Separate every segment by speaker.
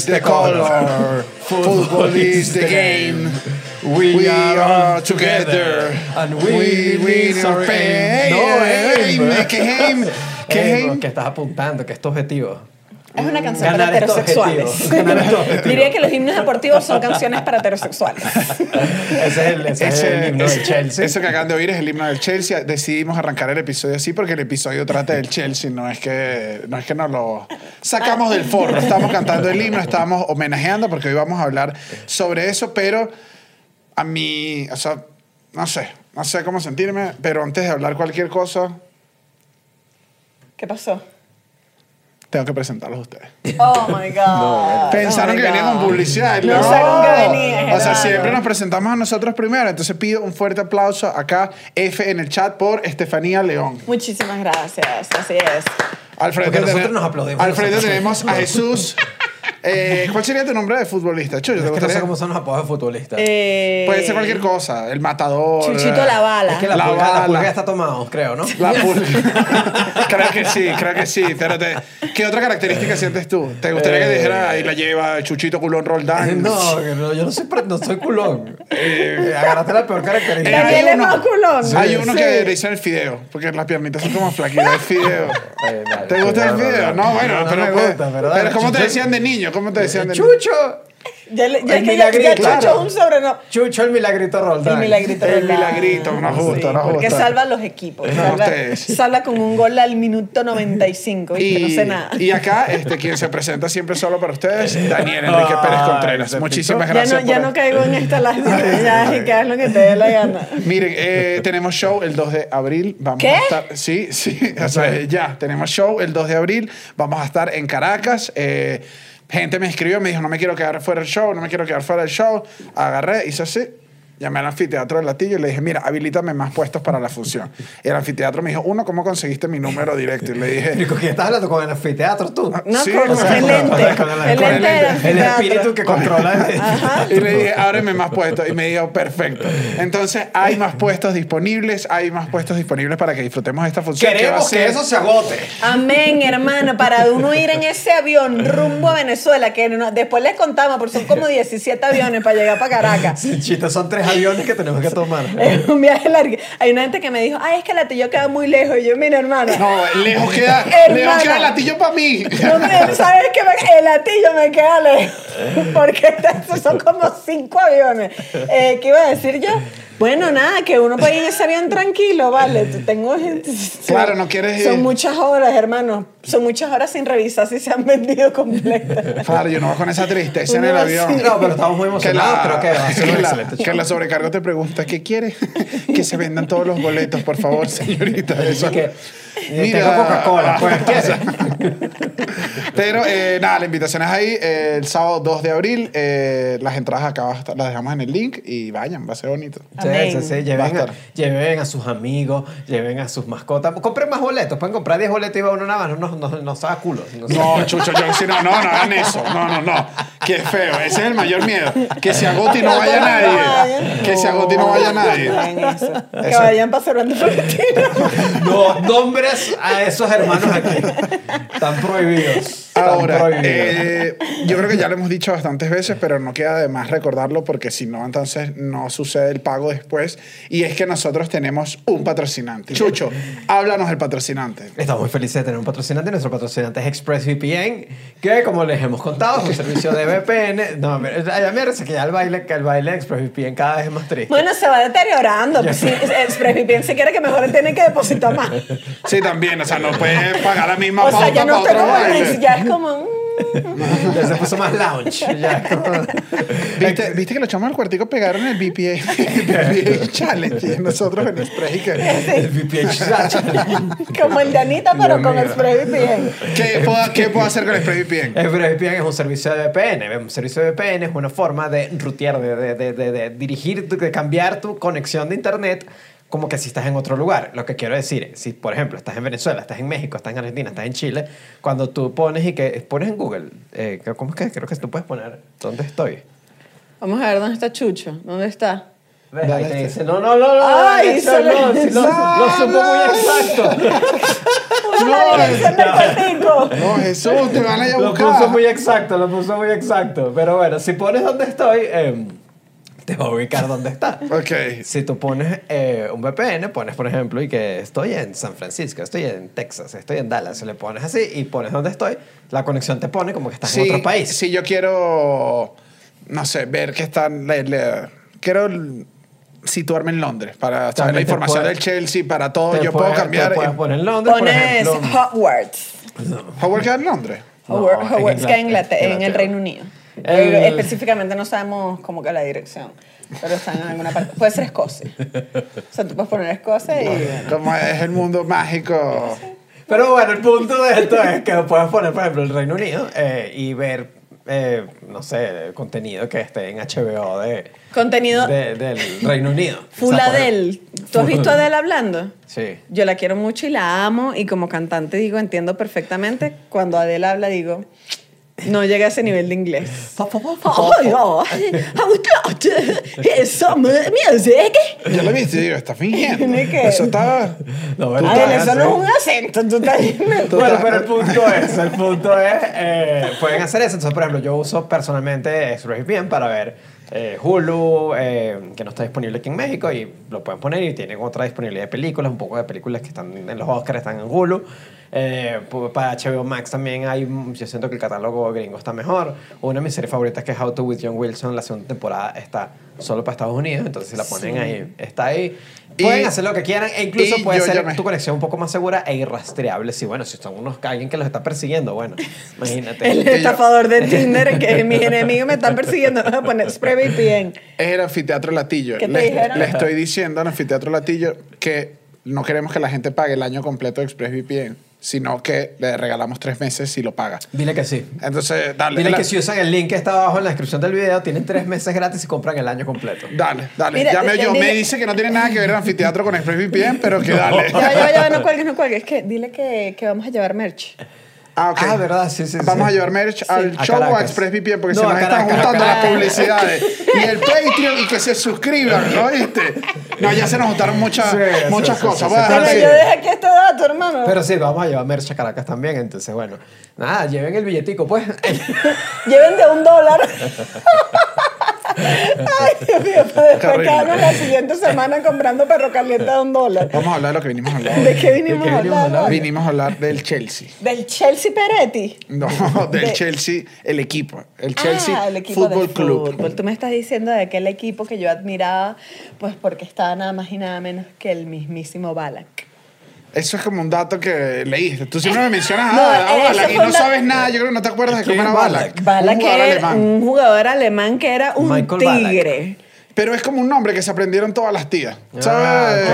Speaker 1: is the color. Football is the game.
Speaker 2: We,
Speaker 1: We
Speaker 2: are,
Speaker 1: together.
Speaker 2: And
Speaker 1: We
Speaker 2: we,
Speaker 1: win our pain.
Speaker 2: No,
Speaker 1: Ey,
Speaker 2: aim.
Speaker 1: me- ¿qué aim? ¿Qué
Speaker 2: Aim,
Speaker 1: aim?
Speaker 2: que estás apuntando, que es tu objetivo.
Speaker 3: Es una canción
Speaker 2: Ganar
Speaker 3: para heterosexuales. Diría que los himnos deportivos son canciones para heterosexuales.
Speaker 2: Ese es el, ese es el himno
Speaker 1: ese-
Speaker 2: de Chelsea.
Speaker 1: Eso que acaban de oír es el himno del Chelsea. Decidimos arrancar el episodio así porque el episodio trata del Chelsea. No es que, no es que nos lo sacamos del forro. Estamos cantando el himno, estamos homenajeando porque hoy vamos a hablar sobre eso. Pero a mí, o sea, no sé, no sé cómo sentirme. Pero antes de hablar cualquier cosa,
Speaker 3: ¿Qué pasó?
Speaker 1: Tengo que presentarlos a ustedes.
Speaker 3: Oh my God.
Speaker 1: Pensaron
Speaker 3: Oh my
Speaker 1: que venía
Speaker 3: God.
Speaker 1: con publicidad.
Speaker 3: No con qué venía,
Speaker 1: O sea, siempre nos presentamos a nosotros primero. Entonces pido un fuerte aplauso acá, F en el chat, por Estefanía León.
Speaker 3: Muchísimas gracias. Así es.
Speaker 1: Al frente,
Speaker 2: nosotros nos aplaudimos
Speaker 1: al frente tenemos a Jesús. Eh, ¿Cuál sería tu nombre de futbolista? Chuyo, ¿te
Speaker 2: Es que no
Speaker 1: gustaría?
Speaker 2: sé cómo son los apodos de futbolistas.
Speaker 3: Eh,
Speaker 1: Puede ser cualquier cosa. El matador.
Speaker 3: Chuchito
Speaker 1: eh,
Speaker 3: la bala.
Speaker 2: es que la,
Speaker 1: la
Speaker 2: pulga, la
Speaker 1: bala.
Speaker 2: pulga ya está tomado, creo, ¿no?
Speaker 1: La pulga. creo que sí, creo que sí. Pero te- ¿qué otra característica sientes tú? ¿Te gustaría que
Speaker 2: Eh,
Speaker 1: dijera ahí la lleva Chuchito Culón Roldán?
Speaker 2: No, que no, yo no soy, pre- no soy culón. Eh, agarraste la peor característica.
Speaker 1: Eh,
Speaker 3: Daniel
Speaker 1: hay
Speaker 3: es
Speaker 1: uno-
Speaker 3: más culón.
Speaker 1: Hay uno
Speaker 3: Sí.
Speaker 1: que le dicen el fideo, porque las piernitas son como flaquitas. El fideo.
Speaker 2: Eh, dale,
Speaker 1: ¿Te gusta el
Speaker 2: no, no,
Speaker 1: fideo?
Speaker 2: no.
Speaker 1: No, bueno,
Speaker 2: No, no
Speaker 1: pero,
Speaker 2: me
Speaker 1: pues-
Speaker 2: gusta, pero
Speaker 1: pero,
Speaker 2: dale,
Speaker 1: ¿cómo te
Speaker 2: Chucho.
Speaker 1: decían de niño? ¿Cómo te decían de niño?
Speaker 2: Chucho.
Speaker 3: Ya, le- ya
Speaker 2: El
Speaker 3: que ya, Chucho
Speaker 2: claro.
Speaker 3: es un sobrenombre.
Speaker 2: Chucho el milagrito Roldán.
Speaker 3: El milagrito.
Speaker 1: El
Speaker 3: ¿verdad?
Speaker 1: milagrito, nos gusta, nos
Speaker 3: Porque
Speaker 1: gusta.
Speaker 3: salva a los equipos.
Speaker 1: No,
Speaker 3: salva,
Speaker 1: ustedes.
Speaker 3: salva con un gol al minuto 95. Y, no sé nada.
Speaker 1: y acá, este, quien se presenta siempre solo para ustedes, Daniel Enrique Pérez
Speaker 2: Ay,
Speaker 1: Contreras.
Speaker 2: se
Speaker 1: Muchísimas
Speaker 2: picó.
Speaker 3: ya
Speaker 1: gracias.
Speaker 3: no, ya
Speaker 1: por-
Speaker 3: no caigo en esta lástima. Ya, y que haz lo que te dé la gana.
Speaker 1: Miren, eh, tenemos show el 2 de abril. Vamos
Speaker 3: ¿Qué?
Speaker 1: a estar. Sí, sí. O sea, ya, tenemos show el 2 de abril. Vamos a estar en Caracas. Eh, gente me escribió, me dijo, no me quiero quedar fuera del show, no me quiero quedar fuera del show. Agarré, hice así. Llamé al anfiteatro del Latillo y le dije, mira, habilítame más puestos para la función. Y el anfiteatro me dijo, uno, ¿cómo conseguiste mi número directo? Y le dije,
Speaker 2: ¿Y con quién estás hablando? ¿Con el anfiteatro tú?
Speaker 3: No,
Speaker 1: Sí,
Speaker 3: con
Speaker 1: o sea,
Speaker 3: el
Speaker 1: con-
Speaker 3: lente.
Speaker 2: con el-
Speaker 3: del
Speaker 2: El espíritu que controla.
Speaker 1: Y le dije, ábreme más puestos. Y me dijo, perfecto. Entonces, hay más puestos disponibles, hay más puestos disponibles para que disfrutemos de esta función.
Speaker 2: Queremos que eso se agote.
Speaker 3: Amén, hermano, para uno ir en ese avión rumbo a Venezuela, que no- después les contamos, porque son como 17 aviones para llegar para Caracas.
Speaker 2: Sí, chita, son tres aviones que tenemos que tomar.
Speaker 3: Es un viaje largo. Hay una gente que me dijo, ay, es que la Latillo queda muy lejos. Y yo, mira, hermana.
Speaker 1: No, lejos queda, lejos queda el latillo para mí.
Speaker 3: No, me- ¿Sabes qué? Me- El latillo me queda lejos. Porque son como cinco aviones. Eh, ¿Qué iba a decir yo? Bueno, nada, que uno puede ir en ese avión tranquilo, ¿vale? Tengo gente.
Speaker 1: Claro, no quieres
Speaker 3: Son
Speaker 1: ir.
Speaker 3: muchas horas, hermano. Son muchas horas sin revisar si se han vendido completas.
Speaker 1: Claro, yo no voy con esa tristeza en el
Speaker 3: así.
Speaker 1: avión.
Speaker 2: No, pero estamos muy
Speaker 1: Que
Speaker 2: emocionados.
Speaker 1: la,
Speaker 2: Creo que
Speaker 1: la- que la sobrecargo te pregunta, ¿qué quiere? que se vendan todos los boletos, por favor, señorita. Eso
Speaker 2: que-
Speaker 1: Mira.
Speaker 2: tengo Coca-Cola, pues.
Speaker 1: Pero eh, nada, la invitación es ahí eh, el sábado 2 de abril. eh, las entradas acá va a estar- las dejamos en el link y vayan, va a ser bonito.
Speaker 2: Sí,
Speaker 3: Amén.
Speaker 2: sí, sí, Lleven, a,
Speaker 1: estar.
Speaker 2: lleven a sus amigos, lleven a sus mascotas. Compren más boletos. Pueden comprar 10 boletos y va uno nada más. No, no, no, no sabe a culo. No,
Speaker 1: No, chucho, yo sí, no, no, no hagan eso. No, no, no. Qué feo. Ese es el mayor miedo. Que se agote y no vaya nadie. Que se agote y no vaya nadie.
Speaker 3: Hagan eso. Que
Speaker 1: Eso.
Speaker 3: vayan para Cervantes Florentino.
Speaker 2: no nombres a esos hermanos aquí. Están prohibidos.
Speaker 1: Ahora,
Speaker 2: prohibidos.
Speaker 1: eh, yo creo que ya lo hemos dicho bastantes veces, pero no queda de más recordarlo porque si no, entonces no sucede el pago después. Y es que nosotros tenemos un patrocinante. Chucho, háblanos del patrocinante.
Speaker 2: Estamos muy felices de tener un patrocinante. Nuestro patrocinante es ExpressVPN, que como les hemos contado, es un servicio de VPN. No, mira, ya me parece que ya el baile, que el baile de ExpressVPN cada vez es más triste.
Speaker 3: Bueno, se va deteriorando. Pues, si ExpressVPN se quiere que mejor tiene que depositar más.
Speaker 1: Sí, también, o sea, no puede pagar la misma
Speaker 3: O sea,
Speaker 1: pauta
Speaker 3: ya no
Speaker 1: para
Speaker 3: tengo
Speaker 1: otro baile.
Speaker 3: ya es como. mm.
Speaker 2: Ya se puso más lounge.
Speaker 1: ¿Viste, ¿Viste que los chamos del cuartico pegaron el VPA Challenge? Y nosotros en Express y que...
Speaker 2: El VPN challenge.
Speaker 3: Como el de Anita, pero
Speaker 2: Dios
Speaker 3: con
Speaker 2: mío.
Speaker 3: ExpressVPN.
Speaker 1: ¿Qué puedo, ¿Qué puedo hacer con Express VPN?
Speaker 2: ExpressVPN es un servicio de VPN. Un servicio de VPN es una forma de rutear, de, de, de, de- de dirigir, de cambiar tu conexión de internet como que si estás en otro lugar. Lo que quiero decir, si por ejemplo estás en Venezuela, estás en México, estás en Argentina, estás en Chile, cuando tú pones y que pones en Google, eh, ¿cómo es que creo que tú puedes poner dónde estoy?
Speaker 3: Vamos a ver dónde está Chucho. ¿Dónde está?
Speaker 2: ¿Ves? Ahí te dice, no, no, no, no,
Speaker 3: Ay,
Speaker 2: eso
Speaker 3: solo-
Speaker 2: no, sí, lo, lo supo muy exacto.
Speaker 1: No. No, Jesús, te van a ir a
Speaker 2: Lo puso muy exacto, lo puso muy exacto. Pero bueno, si pones dónde estoy, em, te va a ubicar dónde está.
Speaker 1: Ok.
Speaker 2: Si tú pones eh, un VPN, pones por ejemplo y que estoy en San Francisco, estoy en Texas, estoy en Dallas, le pones así y pones dónde estoy, la conexión te pone como que estás en otro país.
Speaker 1: Si yo quiero, no sé, ver que están. le- le- quiero situarme en Londres para saber la información
Speaker 2: puede-
Speaker 1: del Chelsea, para todo. Yo puedo
Speaker 2: puedes-
Speaker 1: cambiar.
Speaker 2: Te puedes
Speaker 1: en-
Speaker 2: poner en Londres,
Speaker 3: Pones. Hogwarts.
Speaker 1: ¿Howard queda en Londres?
Speaker 2: No,
Speaker 3: Howard-
Speaker 2: en
Speaker 3: Hogwarts queda en,
Speaker 2: Inglaterra,
Speaker 3: en el. Reino Unido. Eh, Específicamente no sabemos cómo que la dirección, pero está en alguna parte. Puede ser Escocia. O sea, tú puedes poner Escocia y... bueno.
Speaker 1: Como es el mundo mágico.
Speaker 2: Pero bueno, el punto de esto es que puedes poner, por ejemplo, el Reino Unido eh, y ver, eh, no sé, contenido que esté en HBO de,
Speaker 3: Contenido
Speaker 2: de- del Reino Unido.
Speaker 3: full
Speaker 2: O sea,
Speaker 3: Adele. ¿Tú has visto a
Speaker 2: Adele.
Speaker 3: Adele hablando?
Speaker 2: Sí.
Speaker 3: Yo la quiero mucho y la amo y como cantante digo, entiendo perfectamente. Cuando Adele habla digo, no llega a ese nivel de inglés. Ay, ay.
Speaker 1: Yo lo he visto y digo, está fingiendo. Eso está.
Speaker 2: No, bueno,
Speaker 3: Adele, eso no es un acento. Tú estás
Speaker 2: Bueno, pero el punto es, el punto es, eh, pueden hacer eso. Entonces, por ejemplo, yo uso personalmente ExpressVPN para ver eh, Hulu, eh, que no está disponible aquí en México, y lo pueden poner y tienen otra disponibilidad de películas, un poco de películas que están en los Oscars, están en Hulu. Eh, para HBO Max también hay, mm, yo siento que el catálogo gringo está mejor. Una de mis series favoritas que es How to with John Wilson, la segunda temporada está solo para Estados Unidos, entonces si la ponen ahí, está ahí.
Speaker 1: Y-
Speaker 2: Pueden hacer lo que quieran e incluso
Speaker 1: y
Speaker 2: puede ser
Speaker 1: me-
Speaker 2: tu conexión un poco más segura e irrastreable. Si, bueno, si son unos alguien que los está persiguiendo, bueno, imagínate.
Speaker 3: El estafador de Tinder, que mis enemigos me están persiguiendo, voy a poner SprayVPN.
Speaker 1: Es el anfiteatro Latillo.
Speaker 3: ¿Qué te
Speaker 1: le,
Speaker 3: dijeron?
Speaker 1: le estoy diciendo al anfiteatro Latillo que no queremos que la gente pague el año completo de ExpressVPN, sino que le regalamos tres meses si lo paga.
Speaker 2: Dile que sí.
Speaker 1: Entonces, dale.
Speaker 2: Dile
Speaker 1: la-
Speaker 2: que si usan el link que está abajo en la descripción del video, tienen tres meses gratis y compran el año completo.
Speaker 1: Dale, dale.
Speaker 3: Mira,
Speaker 1: ya me
Speaker 3: dile-
Speaker 1: oyó. Me
Speaker 3: dile-
Speaker 1: dice que no tiene nada que ver el anfiteatro con ExpressVPN, pero que dale.
Speaker 3: Ya, ya, ya, no cuelgues, no cuelgues. Es que dile que, que vamos a llevar merch.
Speaker 1: Ah, ok.
Speaker 2: Ah, verdad, sí, sí,
Speaker 1: Vamos
Speaker 2: sí.
Speaker 1: a llevar merch al
Speaker 2: A
Speaker 1: show o a. ExpressVPN porque
Speaker 2: No,
Speaker 1: se nos están juntando las publicidades. Y el Patreon y que se suscriban, ¿no viste? No, ya se nos juntaron muchas,
Speaker 2: Sí,
Speaker 1: muchas
Speaker 2: sí,
Speaker 1: cosas. de-
Speaker 3: yo dejé aquí este dato, hermano.
Speaker 2: Pero sí, vamos a llevar merch a Caracas también, entonces bueno. Nada, lleven el billetico, pues.
Speaker 3: Lleven de un dólar. Ay, Dios mío,
Speaker 1: Terrible.
Speaker 3: quedarnos la siguiente semana comprando perro caliente de un dólar.
Speaker 1: Vamos a hablar de lo que vinimos a hablar.
Speaker 3: ¿De qué vinimos
Speaker 2: ¿De qué
Speaker 3: a
Speaker 2: vinimos a
Speaker 3: hablar?
Speaker 1: Vinimos a hablar del Chelsea.
Speaker 3: Del Chelsea Peretti.
Speaker 1: No, del
Speaker 3: De-
Speaker 1: Chelsea, el equipo. El Chelsea
Speaker 3: ah, el equipo
Speaker 1: Football
Speaker 3: de
Speaker 1: Club.
Speaker 3: fútbol. Tú me estás diciendo de aquel equipo que yo admiraba, pues porque estaba nada más y nada menos que el mismísimo Balak.
Speaker 1: Eso es como un dato que leíste. Tú siempre me mencionas
Speaker 3: No,
Speaker 1: a, a Balak y no sabes nada. Yo creo que no te acuerdas de
Speaker 2: ¿Quién
Speaker 1: cómo era
Speaker 2: es
Speaker 1: Balak.
Speaker 3: Balak
Speaker 1: un jugador
Speaker 3: era
Speaker 1: alemán.
Speaker 3: un jugador alemán que era un
Speaker 2: Michael
Speaker 3: tigre.
Speaker 1: Pero es como un nombre que se aprendieron todas las tías.
Speaker 2: Ah,
Speaker 1: ¿Sabes?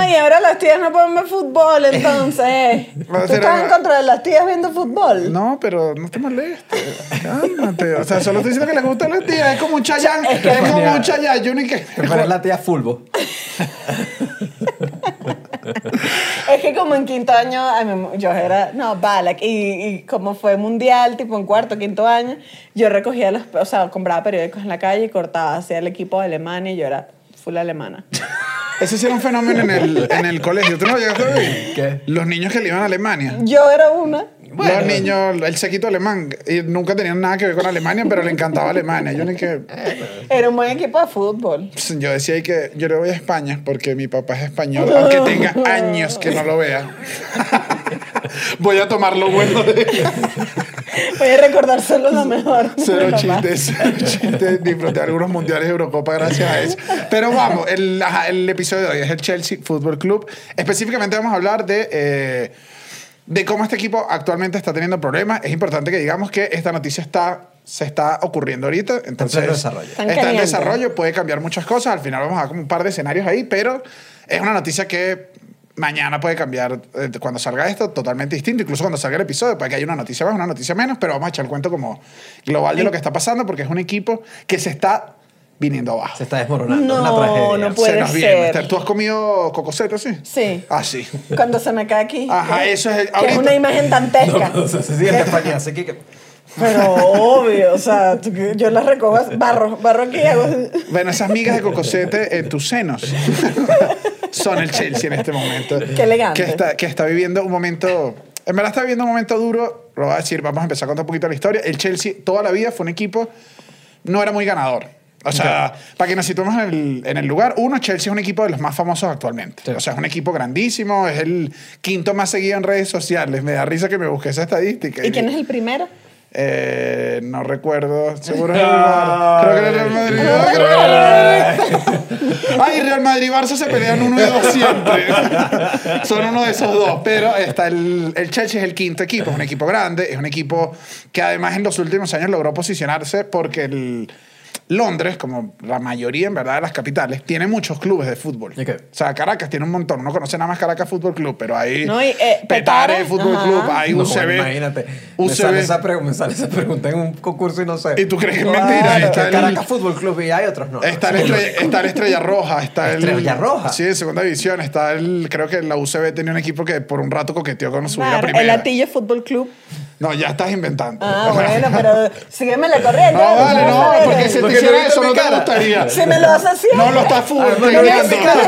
Speaker 3: Ay, ahora las tías no pueden ver fútbol, entonces. ¿Tú estás en contra de las tías viendo fútbol?
Speaker 1: No, pero no te molestes. Cálmate. O sea, solo estoy diciendo que le gustan las tías. Es como un chayán. Es, como
Speaker 2: Mira.
Speaker 1: un chayán. Yo ni que.
Speaker 2: Te pones la tía Fulbo.
Speaker 3: Es que como en quinto año, yo era, no, Balak, y, y como fue mundial, tipo en cuarto, quinto año, yo recogía los, o sea, compraba periódicos en la calle y cortaba hacia el equipo de Alemania y yo era full alemana.
Speaker 1: Ese sí era un fenómeno en el, en el colegio. ¿Tú no llegaste a ver?
Speaker 2: ¿Qué?
Speaker 1: Los niños que le iban a Alemania.
Speaker 3: Yo era una.
Speaker 2: Bueno.
Speaker 1: Los niños, el sequito alemán. Y nunca tenían nada que ver con Alemania, pero le encantaba Alemania. Yo ni que.
Speaker 3: Era un buen equipo de fútbol.
Speaker 1: Yo decía que yo le voy a España porque mi papá es español, aunque tenga años que no lo vea. voy a tomar lo bueno de
Speaker 3: Voy a recordar solo lo mejor.
Speaker 1: Cero chistes, cero chistes. Disfruté algunos mundiales de Eurocopa gracias a eso. Pero vamos, el episodio de hoy es el Chelsea Football Club. Específicamente vamos a hablar de, eh, de cómo este equipo actualmente está teniendo problemas. Es importante que digamos que esta noticia está, se está ocurriendo ahorita. Entonces,
Speaker 2: pleno desarrollo.
Speaker 3: Están
Speaker 1: Está en desarrollo, puede cambiar muchas cosas. Al final vamos a dar como un par de escenarios ahí, pero es una noticia que mañana puede cambiar eh, cuando salga esto totalmente distinto, incluso cuando salga el episodio, puede que haya una noticia más, una noticia menos, pero vamos a echar el cuento como global de lo que está pasando porque es un equipo que se está viniendo abajo.
Speaker 2: Se está desmoronando.
Speaker 3: No,
Speaker 2: una tragedia.
Speaker 3: no puede
Speaker 1: se nos
Speaker 3: ser.
Speaker 1: viene. Esther, ¿Tú has comido cocosete así?
Speaker 3: Sí.
Speaker 1: Ah, sí.
Speaker 3: Cuando se me cae aquí.
Speaker 1: Ajá, eso es el-
Speaker 3: Que es una imagen dantesca.
Speaker 2: No, se sigue en España, así que...
Speaker 3: Pero obvio, o sea, tú que- yo las recojo, barro, barro aquí hago.
Speaker 1: Bueno, esas migas de cocosete en tus senos son el Chelsea en este momento.
Speaker 3: Qué elegante.
Speaker 1: Que está, que está viviendo un momento. En verdad está viviendo un momento duro. Lo voy a decir, vamos a empezar a contar un poquito la historia. El Chelsea toda la vida fue un equipo. No era muy ganador. O sea, para que nos situemos en el, en el lugar, uno, Chelsea es un equipo de los más famosos actualmente.
Speaker 2: Sí.
Speaker 1: O sea, es un equipo grandísimo, es el quinto más seguido en redes sociales. Me da risa que me busqué esa estadística.
Speaker 3: ¿Y quién es el primero?
Speaker 1: Eh, no recuerdo, seguro es el Bar- Creo que era el Real Madrid.
Speaker 3: No
Speaker 1: Creo que era el Real Madrid. Ay, Real Madrid y Barça se pelean uno y dos siempre. Son uno de esos dos. Pero está el, el Chelsea es el quinto equipo, es un equipo grande, es un equipo que además en los últimos años logró posicionarse porque el Londres, como la mayoría en verdad de las capitales, tiene muchos clubes de fútbol.
Speaker 2: Ok.
Speaker 1: O sea, Caracas tiene un montón. Uno conoce nada más Caracas Fútbol Club, pero hay
Speaker 3: No, y, eh,
Speaker 1: Petare
Speaker 3: Petare,
Speaker 1: Fútbol
Speaker 3: ajá.
Speaker 1: Club, hay
Speaker 2: No,
Speaker 1: UCB.
Speaker 2: imagínate. Me
Speaker 1: UCB.
Speaker 2: sale, esa me sale esa pregunta en un concurso y no sé.
Speaker 1: ¿Y tú crees que es mentira? Está el-
Speaker 2: Caracas Fútbol Club y hay otros no.
Speaker 1: Está
Speaker 2: Sí.
Speaker 1: estrella, está la Estrella Roja, está el...
Speaker 2: ¿Estrella Roja?
Speaker 1: Sí, en segunda división. Está el... Creo que la UCB tenía un equipo que por un rato coqueteó con subir a
Speaker 3: Claro, el
Speaker 1: primera.
Speaker 3: Atillo Fútbol Club.
Speaker 1: No, ya estás inventando.
Speaker 3: Ah, bueno, pero sígueme la corriente.
Speaker 1: No, vale, no, porque si te hiciera
Speaker 2: no
Speaker 1: eso no te gustaría.
Speaker 3: Si me lo haces así.
Speaker 1: No lo estás.
Speaker 2: Ah,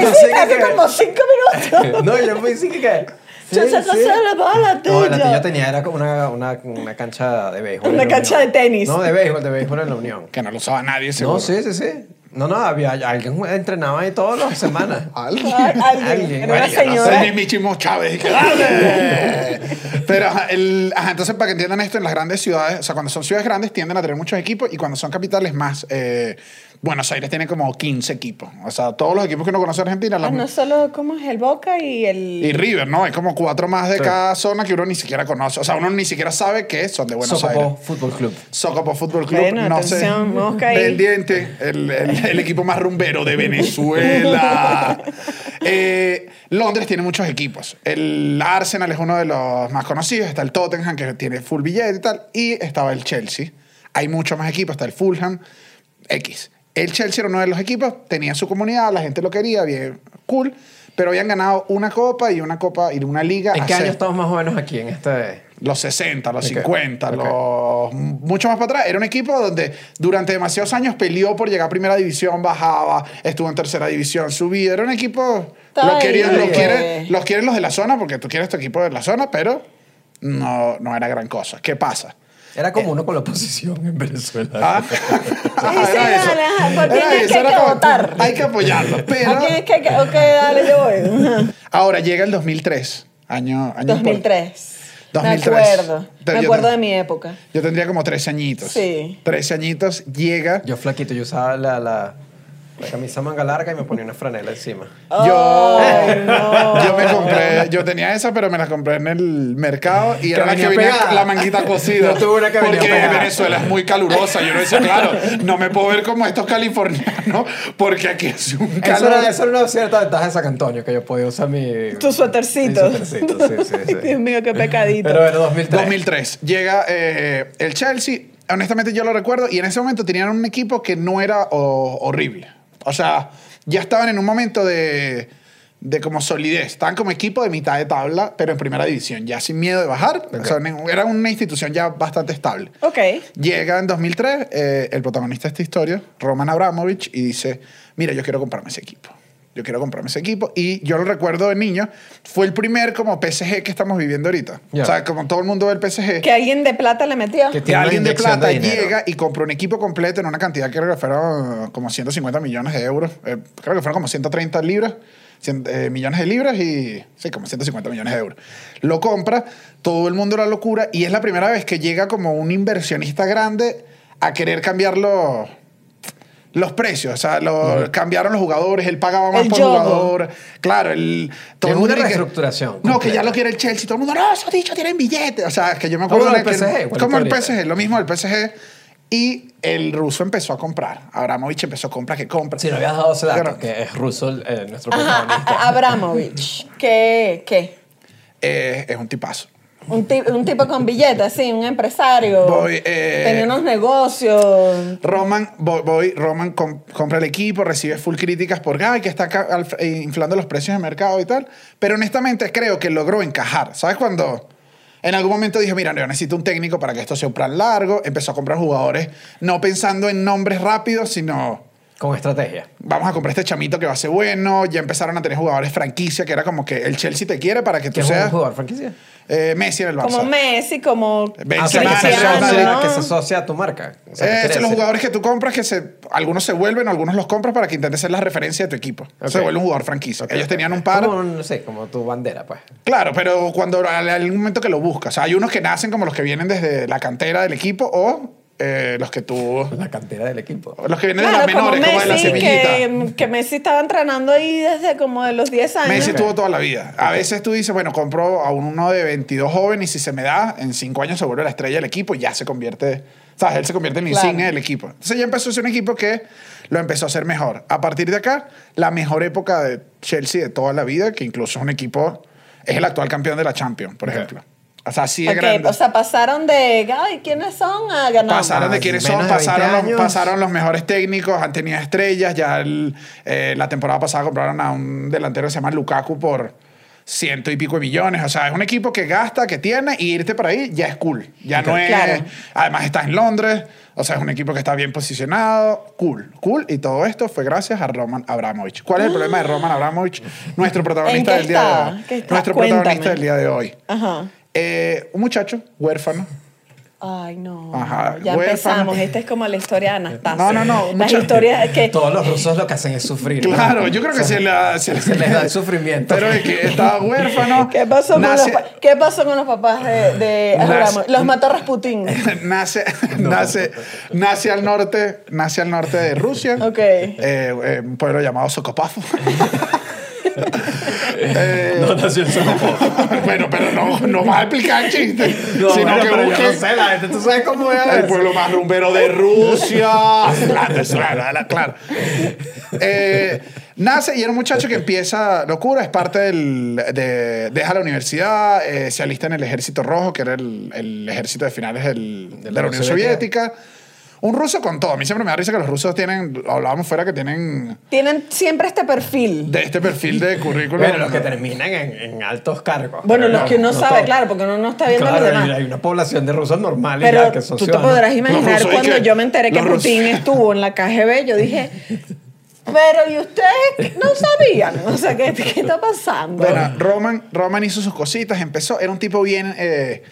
Speaker 3: visita hace
Speaker 2: que-
Speaker 3: como cinco minutos.
Speaker 2: No, yo sí que. Sí,
Speaker 3: Yo se
Speaker 2: sí.
Speaker 3: pasó la bola,
Speaker 2: No, la yo tenía era como una, una, una cancha de béisbol.
Speaker 3: Una cancha
Speaker 2: Unión.
Speaker 3: de tenis.
Speaker 2: No, de béisbol, de béisbol en la Unión.
Speaker 1: Que no lo usaba nadie, seguro.
Speaker 2: No, sí, sí, sí. No, no, había alguien entrenaba ahí todas las semanas.
Speaker 1: Alguien.
Speaker 3: Alguien.
Speaker 2: Alguien,
Speaker 3: Era una
Speaker 2: marica, no sé,
Speaker 3: señora.
Speaker 1: Chimo Chávez. que, ¡Dale! Pero, ajá, el, ajá, entonces, para que entiendan esto, en las grandes ciudades, o sea, cuando son ciudades grandes tienden a tener muchos equipos y cuando son capitales más, eh, Buenos Aires tiene como 15 equipos. O sea, todos los equipos que uno conoce en Argentina,
Speaker 3: Ah,
Speaker 1: los-
Speaker 3: no solo, ¿cómo es? El Boca y el...
Speaker 1: y River, ¿no? Hay como cuatro más de
Speaker 2: Sí.
Speaker 1: cada zona que uno ni siquiera conoce. O sea, uno ni siquiera sabe que son de Buenos
Speaker 2: Socopo
Speaker 1: Aires.
Speaker 2: Fútbol Club.
Speaker 1: Socopo Fútbol Club,
Speaker 3: Bueno,
Speaker 1: no
Speaker 3: atención,
Speaker 1: sé. Pendiente, el, el- el equipo más rumbero de Venezuela. Eh, Londres tiene muchos equipos. El Arsenal es uno de los más conocidos. Está el Tottenham, que tiene full billete y tal. Y estaba el Chelsea. Hay muchos más equipos. Está el Fulham. X. El Chelsea era uno de los equipos. Tenía su comunidad, la gente lo quería, bien cool. Pero habían ganado una copa y una copa y una liga.
Speaker 2: ¿En qué año estamos más o menos aquí en este...?
Speaker 1: los 60, los
Speaker 2: Ok,
Speaker 1: 50,
Speaker 2: ok.
Speaker 1: los mucho más para atrás. Era un equipo donde durante demasiados años peleó por llegar a primera división, bajaba, estuvo en tercera división, subía. Era un equipo. Lo querían, quieren, los quieren los de la zona porque tú quieres tu equipo de la zona, pero no, no era gran cosa. ¿Qué pasa?
Speaker 2: Era como uno con la oposición en Venezuela.
Speaker 1: Ah,
Speaker 3: sí,
Speaker 1: era eso.
Speaker 3: dale, ajá, ¿por quién
Speaker 1: Era
Speaker 3: es que
Speaker 1: eso,
Speaker 3: hay
Speaker 1: era
Speaker 3: que
Speaker 1: como,
Speaker 3: votar?
Speaker 1: Hay que apoyarlo. Pero
Speaker 3: ¿A quién es que hay que...? Ok, dale, yo voy.
Speaker 1: ahora llega el 2003. Año, año
Speaker 3: 2003.
Speaker 1: 2003.
Speaker 3: Me acuerdo. Me acuerdo de mi época.
Speaker 1: Yo tendría como 13 añitos.
Speaker 3: Sí.
Speaker 1: 13 añitos, llega.
Speaker 2: Yo flaquito, yo usaba la, la, la camisa manga larga y me ponía una franela encima.
Speaker 1: Yo,
Speaker 3: Ay, no.
Speaker 1: yo me compré, yo tenía esa, pero me la compré en el mercado y era la que
Speaker 2: venía
Speaker 1: venía
Speaker 2: pegada.
Speaker 1: la manguita cosida.
Speaker 2: Yo tuve una que venía
Speaker 1: porque
Speaker 2: pegada.
Speaker 1: Venezuela es muy calurosa. Yo no decía, claro, no me puedo ver como estos californianos porque aquí es un
Speaker 2: Eso
Speaker 1: calor.
Speaker 2: era, eso era una cierta ventaja de San Antonio, que yo podía usar mi...
Speaker 3: Tu suétercito.
Speaker 2: Mi suétercito, sí, sí,
Speaker 3: Dios mío, qué pecadito.
Speaker 2: Pero era 2003.
Speaker 1: 2003. Llega eh, el Chelsea. Honestamente, yo lo recuerdo. Y en ese momento tenían un equipo que no era horrible. O sea, ya estaban en un momento de, de como solidez. Estaban como equipo de mitad de tabla, pero en primera división, ya sin miedo de bajar. O sea, era una institución ya bastante estable.
Speaker 3: Ok.
Speaker 1: Llega en 2003 eh, el protagonista de esta historia, Roman Abramovich, y dice, mira, yo quiero comprarme ese equipo. Yo quiero comprarme ese equipo. Y yo lo recuerdo de niño. Fue el primer como PSG que estamos viviendo ahorita.
Speaker 2: Ya.
Speaker 1: O sea, como todo el mundo ve el PSG.
Speaker 3: Que alguien de plata le metió.
Speaker 2: Que
Speaker 1: Que alguien de plata
Speaker 2: de
Speaker 1: llega y compra un equipo completo en una cantidad que creo que fueron como 150 millones de euros. Eh, creo que fueron como 130 libras, cien- eh, millones de libras y sí, como 150 millones de euros. Lo compra, todo el mundo la locura y es la primera vez que llega como un inversionista grande a querer cambiar los, precios. O sea, lo, cambiaron los jugadores, él pagaba más
Speaker 3: El
Speaker 1: por
Speaker 3: yodo.
Speaker 1: jugador. Claro, el, todo
Speaker 2: Es
Speaker 1: el mundo
Speaker 2: una
Speaker 1: que-
Speaker 2: reestructuración
Speaker 1: No, que ya lo quiere el Chelsea. Todo el mundo, no, esos dichos tienen billetes. O sea, es que yo me acuerdo
Speaker 2: Como
Speaker 1: de
Speaker 2: el
Speaker 1: que-
Speaker 2: PSG,
Speaker 1: como el. PSG, lo mismo del PSG. Y el ruso empezó a comprar. Abramovich empezó a comprar, que compra.
Speaker 2: Si no habías dado ese dato,
Speaker 1: Claro.
Speaker 2: que es ruso eh, nuestro
Speaker 3: Ajá, a-
Speaker 2: protagonista.
Speaker 3: a- Abramovich. ¿Qué? ¿Qué?
Speaker 1: Eh, es un tipazo.
Speaker 3: Un, un tipo con billetes, sí, un empresario.
Speaker 1: Voy, eh,
Speaker 3: Tenía unos negocios.
Speaker 1: Roman, voy, voy, Roman com- compra el equipo, recibe full críticas porque ay, que está eh, inflando los precios de mercado y tal. Pero honestamente creo que logró encajar. ¿Sabes cuando En algún momento dijo, mira, yo necesito un técnico para que esto sea un plan largo. Empezó a comprar jugadores, no pensando en nombres rápidos, sino
Speaker 2: Con estrategia.
Speaker 1: vamos a comprar este chamito que va a ser bueno. Ya empezaron a tener jugadores franquicia, que era como que el Chelsea te quiere para que tú
Speaker 2: ¿Quién es un
Speaker 1: seas
Speaker 2: jugador franquicia?
Speaker 1: eh, Messi en el Barça.
Speaker 3: Como Messi, como
Speaker 1: Benzema,
Speaker 2: Ah, o sea, que se, asocia,
Speaker 3: ¿no?
Speaker 2: que se asocia a tu marca. O sea,
Speaker 1: Eh,
Speaker 2: ¿qué
Speaker 1: son los jugadores que tú compras que se, algunos se vuelven, algunos los compras para que intentes ser la referencia de tu equipo. Se vuelve un jugador franquicia. Ellos tenían un par.
Speaker 2: Como, no sé, como tu bandera, pues.
Speaker 1: Claro, pero cuando hay algún momento que lo buscas. O sea, hay unos que nacen como los que vienen desde la cantera del equipo o eh, los que tú.
Speaker 2: La cantera del equipo.
Speaker 1: Los que vienen
Speaker 3: Claro,
Speaker 1: de las
Speaker 3: como
Speaker 1: menores, como, de la
Speaker 3: Messi,
Speaker 1: semillita.
Speaker 3: que, que Messi estaba entrenando ahí desde como de los 10 años.
Speaker 1: Messi tuvo toda la vida. A veces tú dices, bueno, compro a uno de 22 jóvenes y si se me da, en 5 años se vuelve la estrella del equipo y ya se convierte, ¿sabes? Él se convierte en la
Speaker 3: Claro.
Speaker 1: insignia del equipo. Entonces ya empezó a ser un equipo que lo empezó a hacer mejor. A partir de acá, la mejor época de Chelsea de toda la vida, que incluso es un equipo, es el actual campeón de la Champions, por ejemplo. O sea, así de grande.
Speaker 3: o sea, pasaron de, ay, ¿quiénes son? A ganar.
Speaker 1: Pasaron de
Speaker 2: Ah,
Speaker 1: quiénes son,
Speaker 2: de 20
Speaker 1: pasaron los, pasaron los mejores técnicos, han tenido estrellas. Ya el- eh, la temporada pasada compraron a un delantero que se llama Lukaku por ciento y pico de millones. O sea, es un equipo que gasta, que tiene, y irte por ahí ya es cool. Ya no es.
Speaker 3: Claro.
Speaker 1: Además, estás en Londres. O sea, es un equipo que está bien posicionado. Cool, cool. Y todo esto fue gracias a Roman Abramovich. ¿Cuál es el problema de Roman Abramovich? Nuestro protagonista del día de hoy. Nuestro
Speaker 3: Cuéntame.
Speaker 1: protagonista del día de hoy.
Speaker 3: Ajá.
Speaker 1: Eh, un muchacho huérfano.
Speaker 3: Ay, no.
Speaker 1: Ajá,
Speaker 3: ya
Speaker 1: huérfano.
Speaker 3: empezamos. Esta es como la historia de Anastasia.
Speaker 1: No, no, no,
Speaker 3: Las
Speaker 1: mucha-
Speaker 3: historias que...
Speaker 2: Todos los rusos lo que hacen es sufrir. ¿no?
Speaker 1: Claro, yo creo que
Speaker 2: O sea,
Speaker 1: se, la, se,
Speaker 2: se les da el sufrimiento.
Speaker 1: Pero es que estaba huérfano.
Speaker 3: ¿Qué pasó, con
Speaker 1: nace,
Speaker 3: los, pa- ¿Qué pasó con los papás de, de
Speaker 1: Nace-?
Speaker 3: Los mató Rasputín.
Speaker 1: nace, nace, nace al norte, nace al norte de Rusia.
Speaker 3: Ok.
Speaker 1: Eh, eh, un pueblo llamado Sokopaf. Eh,
Speaker 2: No nació en Singapur.
Speaker 1: bueno, pero no, no vas a explicar el chiste.
Speaker 2: No,
Speaker 1: sino
Speaker 2: bueno,
Speaker 1: que
Speaker 2: pero yo
Speaker 1: busques
Speaker 2: no sé, la gente, ¿tú sabes cómo es?
Speaker 1: el pueblo más rumbero de Rusia. Claro, claro, claro. Eh, nace y era un muchacho que empieza locura, es parte del. De, deja la universidad, eh, se alista en el Ejército Rojo, que era el, el ejército de finales del- de, la Unión Soviética. Un ruso con todo. A mí siempre me da risa que los rusos tienen, lo hablábamos fuera, que tienen
Speaker 3: Tienen siempre este perfil.
Speaker 1: de este perfil de currículum.
Speaker 2: Bueno, los que terminan en, en altos cargos.
Speaker 3: Bueno, los
Speaker 2: no,
Speaker 3: que uno
Speaker 2: no
Speaker 3: sabe,
Speaker 2: todos.
Speaker 3: claro, porque uno no está viendo a
Speaker 2: Claro,
Speaker 3: los demás.
Speaker 2: hay una población de rusos normales
Speaker 3: Pero
Speaker 2: ya que son
Speaker 3: tú te podrás imaginar cuando
Speaker 1: que-
Speaker 3: yo me enteré que
Speaker 1: los rusos-
Speaker 3: Putin estuvo en la KGB, yo dije, pero ¿y ustedes no sabían? O sea, ¿qué, qué está pasando?
Speaker 1: Bueno, Roman, Roman hizo sus cositas, empezó, era un tipo bien eh,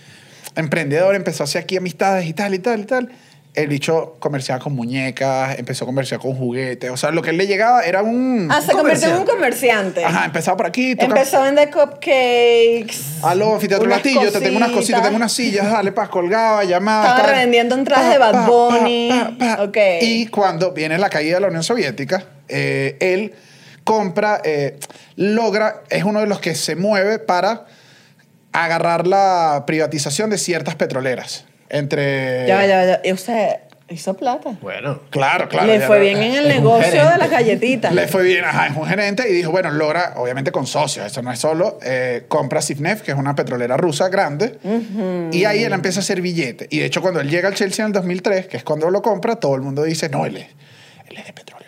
Speaker 1: emprendedor, empezó a hacer aquí amistades y tal y tal y tal. El bicho comerciaba con muñecas, empezó a comerciar con juguetes. O sea, lo que él le llegaba era un.
Speaker 3: ah, se convirtió en un comerciante.
Speaker 1: Ajá, empezaba por aquí. toca-
Speaker 3: Empezó a vender cupcakes.
Speaker 1: Aló, anfiteatro Latillo, te tengo unas cositas,
Speaker 3: cositas.
Speaker 1: tengo unas sillas, dale, paz, colgaba, llamaba.
Speaker 3: Estaba
Speaker 1: tal.
Speaker 3: revendiendo entradas de Bad Bunny. Ok.
Speaker 1: Y cuando viene la caída de la Unión Soviética, eh, él compra, eh, logra, es uno de los que se mueve para agarrar la privatización de ciertas petroleras. Entre.
Speaker 3: Ya, ya, ya. Y usted hizo plata.
Speaker 2: Bueno.
Speaker 1: Claro, claro.
Speaker 3: Le
Speaker 1: ya
Speaker 3: fue bien en el negocio de las galletitas.
Speaker 1: Le fue bien, ajá, es un gerente y dijo, bueno, logra, obviamente con socios, eso no es solo, eh, compra Sifnef, que es una petrolera rusa grande, y ahí él empieza a hacer billete. Y de hecho, cuando él llega al Chelsea en el 2003, que es cuando lo compra, todo el mundo dice, no, él es, él es de petróleo.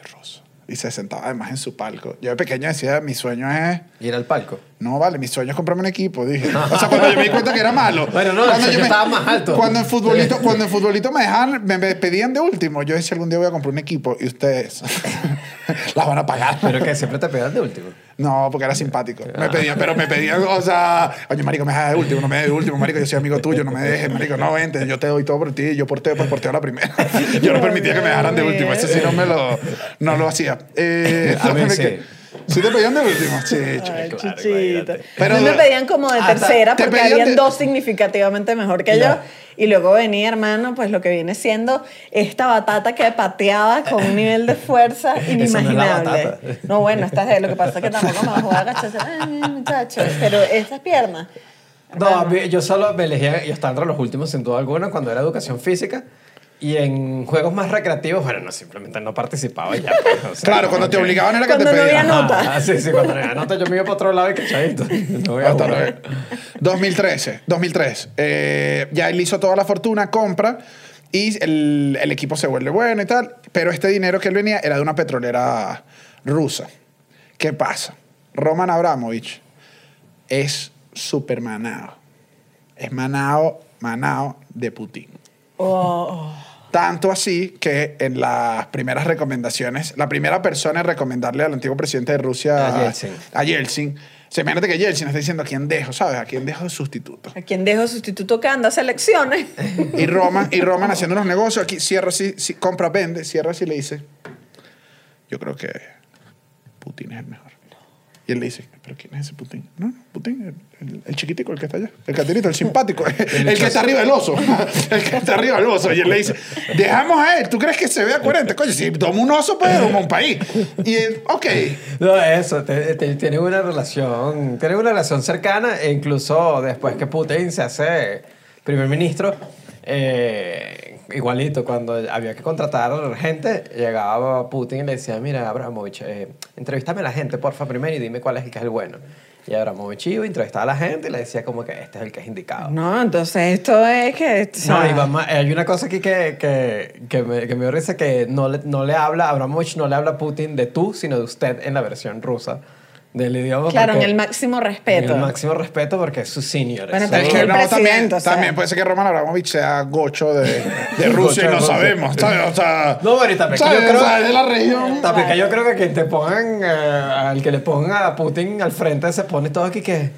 Speaker 1: Y se sentaba además en su palco. Yo de pequeño decía, mi sueño es...
Speaker 2: Ir al palco.
Speaker 1: No, vale, mi sueño es comprarme un equipo, dije. O sea, cuando yo me di cuenta que era malo.
Speaker 2: Bueno, no,
Speaker 1: cuando
Speaker 2: el sueño
Speaker 1: me-
Speaker 2: estaba más alto.
Speaker 1: Cuando en futbolito, cuando en futbolito me dejaban, me, me pedían de último. Yo decía, algún día voy a comprar un equipo y ustedes las van a pagar.
Speaker 2: Pero que siempre te pegan de último.
Speaker 1: No, porque era simpático. Me pedían, pero me pedían, o sea, oye, marico, me dejas de último, no me dejes de último, marico, yo soy amigo tuyo, no me dejes, marico, no, vente, yo te doy todo por ti, yo porteo, pues porteo a la primera. Yo no permitía que me dejaran de último, eso sí no me lo, no lo hacía. Eh,
Speaker 2: A mí
Speaker 1: ¿de
Speaker 2: sí.
Speaker 1: te pedían de último? Sí.
Speaker 3: Ay,
Speaker 2: Claro.
Speaker 1: Pero-
Speaker 3: mí me pedían como de tercera
Speaker 1: te
Speaker 3: porque habían
Speaker 1: de-
Speaker 3: dos significativamente mejor que
Speaker 2: Ya.
Speaker 3: yo. Y luego venía, hermano, pues lo que viene siendo esta batata que pateaba con un nivel de fuerza
Speaker 2: Eso no es
Speaker 3: inimaginable. No, bueno, esta es lo que pasa es que tampoco me voy a agachar. Ay, muchacho, pero estas piernas.
Speaker 2: No, a yo solo me elegía, yo estaba entre los últimos sin duda alguna cuando era educación física. Y en juegos más recreativos, bueno, no, simplemente no participaba y ya. pues, o sea,
Speaker 1: Claro, cuando te obligaban era que
Speaker 3: Cuando
Speaker 1: te
Speaker 3: no había
Speaker 1: pedían.
Speaker 3: nota.
Speaker 2: Ah, sí, sí, cuando no había nota yo me iba para otro lado y cachadito. No voy a
Speaker 1: Hasta
Speaker 2: jugar.
Speaker 1: luego. 2013, 2003. Eh, ya él hizo toda la fortuna, compra y el, el equipo se vuelve bueno y tal. Pero este dinero que él venía era de una petrolera rusa. ¿Qué pasa? Roman Abramovich es supermanado. es manao, manao de Putin.
Speaker 3: Oh.
Speaker 1: Tanto así que en las primeras recomendaciones, la primera persona en recomendarle al antiguo presidente de Rusia,
Speaker 2: A Yeltsin.
Speaker 1: a Yeltsin, se imagínate que Yeltsin está diciendo a quién dejo, ¿sabes? A quién dejo de sustituto.
Speaker 3: ¿A quién dejo sustituto que anda a selecciones?
Speaker 1: Y Roman, y Roman haciendo los negocios, aquí cierra así, sí, compra, vende, cierra así y le dice, yo creo que Putin es el mejor. Y él le dice, ¿pero quién es ese Putin? No, no, Putin, el, el- el chiquitico, el que está allá, el catirito, el simpático, el, que está arriba del oso, el que está arriba del oso. Y él le dice, dejamos a él, ¿tú crees que se vea coherente? Coño, si toma un oso, pues toma un país. Y él, ok,
Speaker 2: No, eso, te- te- tienen una relación, tienen una relación cercana e incluso después que Putin se hace primer ministro, eh, igualito, cuando había que contratar gente, llegaba Putin y le decía, mira, Abramovich, eh, entrevístame a la gente, porfa, primero y dime cuál es el que es el bueno. Y Abramovich iba, entrevistaba a la gente y le decía como que este es el que es indicado.
Speaker 3: No, entonces esto es que... o sea,
Speaker 2: No, y va más- hay una cosa aquí que, que, que me, que me risa, que no le, no le habla, Abramovich no le habla a Putin de tú, sino de usted en la versión rusa del idioma.
Speaker 3: Claro, en el máximo
Speaker 2: en
Speaker 3: respeto.
Speaker 2: el máximo respeto porque es su senior.
Speaker 3: Bueno, pero
Speaker 1: Es
Speaker 3: que el
Speaker 1: no, también,
Speaker 3: o sea.
Speaker 1: también puede ser que Roman Abramovich sea gocho de, de Rusia y no
Speaker 2: Gocho de Rusia.
Speaker 1: sabemos, ¿sabes? O sea,
Speaker 2: No, pero y también yo creo-
Speaker 1: O sea, es de la región.
Speaker 2: También que yo creo que quien te pongan, eh, al que le pongan a Putin al frente se pone todo aquí que...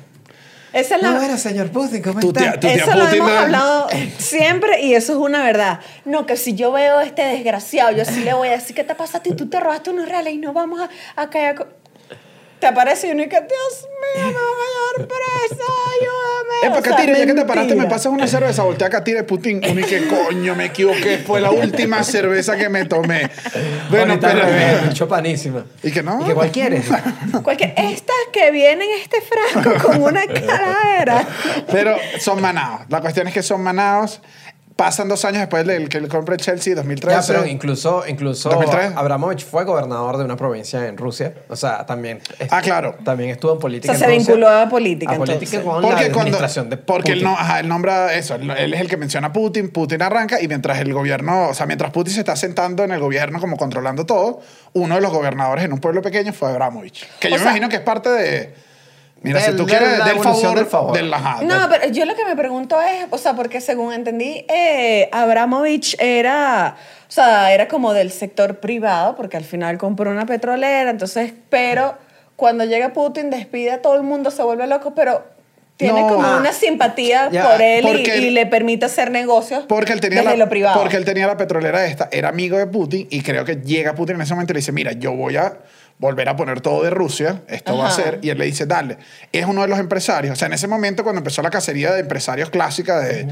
Speaker 3: Esa es la...
Speaker 2: No, era señor Putin, ¿cómo
Speaker 1: Tu
Speaker 2: está?
Speaker 1: tía- tu tía
Speaker 3: Eso lo
Speaker 1: Putin
Speaker 3: hemos
Speaker 1: no-
Speaker 3: hablado siempre y eso es una verdad. No, que si yo veo a este desgraciado, yo sí le voy a decir, ¿qué te pasa a ti? Tú te robaste unos reales y no vamos a, a caer... co-". Te aparece y uno y que, Dios mío, me van a llevar presa, ayúdame.
Speaker 1: Es para ya que te paraste, me pasas una cerveza, voltea a Catire Putin. Uno y que coño, me equivoqué, fue la última cerveza que me tomé. Bueno,
Speaker 2: Ahorita
Speaker 1: pero.
Speaker 2: revés, mucho panísima.
Speaker 1: ¿Y que no?
Speaker 2: ¿Y que cuál quieres?
Speaker 3: Cualquier, estas que vienen en este frasco con una caradera.
Speaker 1: Pero son manados. La cuestión es que son manados. Pasan dos años después del que le compra el Chelsea, 2013.
Speaker 2: Ya, pero incluso, incluso
Speaker 1: 2003.
Speaker 2: Abramovich fue gobernador de una provincia en Rusia. O sea, también...
Speaker 1: Ah, claro.
Speaker 2: También estuvo en política
Speaker 3: O sea,
Speaker 2: en
Speaker 3: se
Speaker 2: Rusia.
Speaker 3: vinculó a política,
Speaker 2: A política
Speaker 3: entonces.
Speaker 2: con la
Speaker 1: Porque cuando,
Speaker 2: administración de
Speaker 1: porque él,
Speaker 2: Putin.
Speaker 1: no, ajá, él nombra eso, él, él es el que menciona a Putin, Putin arranca y mientras el gobierno, o sea, mientras Putin se está sentando en el gobierno como controlando todo, uno de los gobernadores en un pueblo pequeño fue Abramovich, que yo
Speaker 3: O
Speaker 1: me
Speaker 3: sea-
Speaker 1: imagino que es parte de, mira, si tú quieres, del favor,
Speaker 2: del favor.
Speaker 1: del- ajá,
Speaker 3: No,
Speaker 1: del-
Speaker 3: pero yo lo que me pregunto es, o sea, porque según entendí, eh, Abramovich era, o sea, era como del sector privado, porque al final compró una petrolera, entonces, pero cuando llega Putin despide a todo el mundo, se vuelve loco, pero tiene
Speaker 1: No.
Speaker 3: como
Speaker 2: Ah.
Speaker 3: una simpatía
Speaker 2: Ya,
Speaker 3: por él y-
Speaker 1: porque
Speaker 3: y,
Speaker 1: él-
Speaker 3: le permite hacer negocios
Speaker 1: Porque él, tenía
Speaker 3: desde
Speaker 1: la,
Speaker 3: lo privado.
Speaker 1: porque él tenía la petrolera esta, era amigo de Putin y creo que llega Putin en ese momento y le dice, mira, yo voy a volver a poner todo de Rusia, esto va a ser, y él le dice, dale, es uno de los empresarios, o sea, en ese momento cuando empezó la cacería de empresarios clásica de,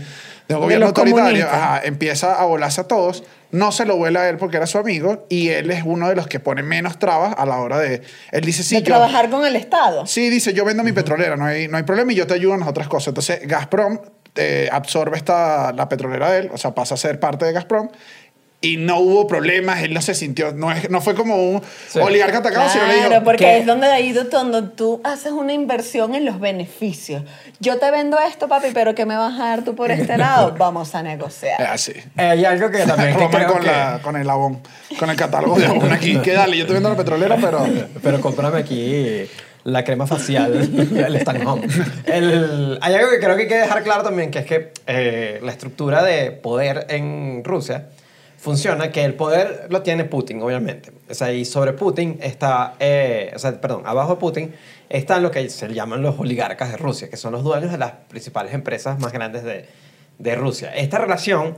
Speaker 1: de un gobierno
Speaker 3: los
Speaker 1: autoritario, ajá, empieza a volarse a todos, no se lo vuela a él porque era su amigo y él es uno de los que pone menos trabas a la hora de, él dice, sí,
Speaker 3: de
Speaker 1: yo...
Speaker 3: trabajar con el Estado.
Speaker 1: Sí, dice, yo vendo mi petrolera, no hay, no hay problema y yo te ayudo en las otras cosas. Entonces, Gazprom eh, absorbe esta, la petrolera de él, o sea, pasa a ser parte de Gazprom y no hubo problemas, él no se sintió, no, es, no fue como un
Speaker 2: Sí.
Speaker 1: oligarca atacado, sino le
Speaker 3: Claro,
Speaker 1: dijo,
Speaker 3: porque
Speaker 2: ¿qué?
Speaker 3: es donde ahí donde tú haces una inversión en los beneficios. Yo te vendo esto, papi, pero ¿qué me vas a dar tú por este lado? Vamos a negociar.
Speaker 1: así.
Speaker 2: Eh, Hay algo que también que creo
Speaker 1: con,
Speaker 2: que-
Speaker 1: la, con el abón, con el catálogo de abón aquí, que dale, yo te vendo la petrolera, pero...
Speaker 2: Pero cómprame aquí la crema facial, el. El- hay algo que creo que hay que dejar claro también, que es que eh, la estructura de poder en Rusia funciona, que el poder lo tiene Putin, obviamente. O sea, y sobre Putin está, eh, o sea, perdón, abajo de Putin están lo que se llaman los oligarcas de Rusia, que son los dueños de las principales empresas más grandes de, de Rusia. Esta relación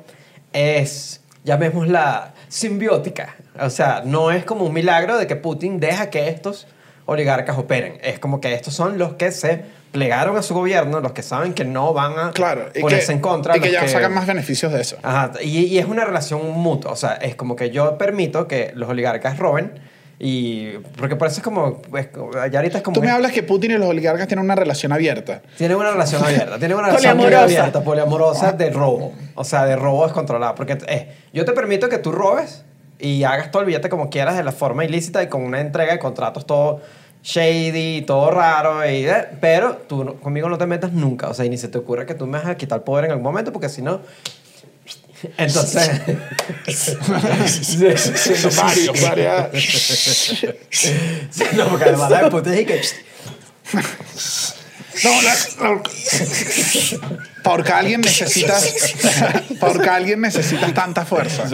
Speaker 2: es, llamémosla, simbiótica. O sea, no es como un milagro de que Putin deja que estos oligarcas operen. Es como que estos son los que se plegaron a su gobierno, los que saben que no van a
Speaker 1: Claro,
Speaker 2: ponerse
Speaker 1: que,
Speaker 2: en contra.
Speaker 1: y que ya sacan más beneficios de eso.
Speaker 2: Ajá, y, y es una relación mutua, o sea, es como que yo permito que los oligarcas roben y... Porque por eso es como... es como- ya ahorita es como...
Speaker 1: Tú me hablas que Putin y los oligarcas tienen una relación abierta.
Speaker 2: Tienen una relación abierta, tienen una relación
Speaker 3: Poliamorosa.
Speaker 2: abierta, poliamorosa de robo, o sea, de robo descontrolado. Porque eh, yo te permito que tú robes y hagas todo el billete como quieras de la forma ilícita y con una entrega de contratos todo shady, todo raro, y, eh, pero tú no- conmigo no te metas nunca, o sea, y ni se te ocurra que tú me vas a quitar poder en algún momento porque si no... Entonces...
Speaker 1: Son varios, varias...
Speaker 2: Sí, no, porque además la de puta es y que...
Speaker 1: No, la- porque alguien necesitas porque alguien necesitas tanta fuerza.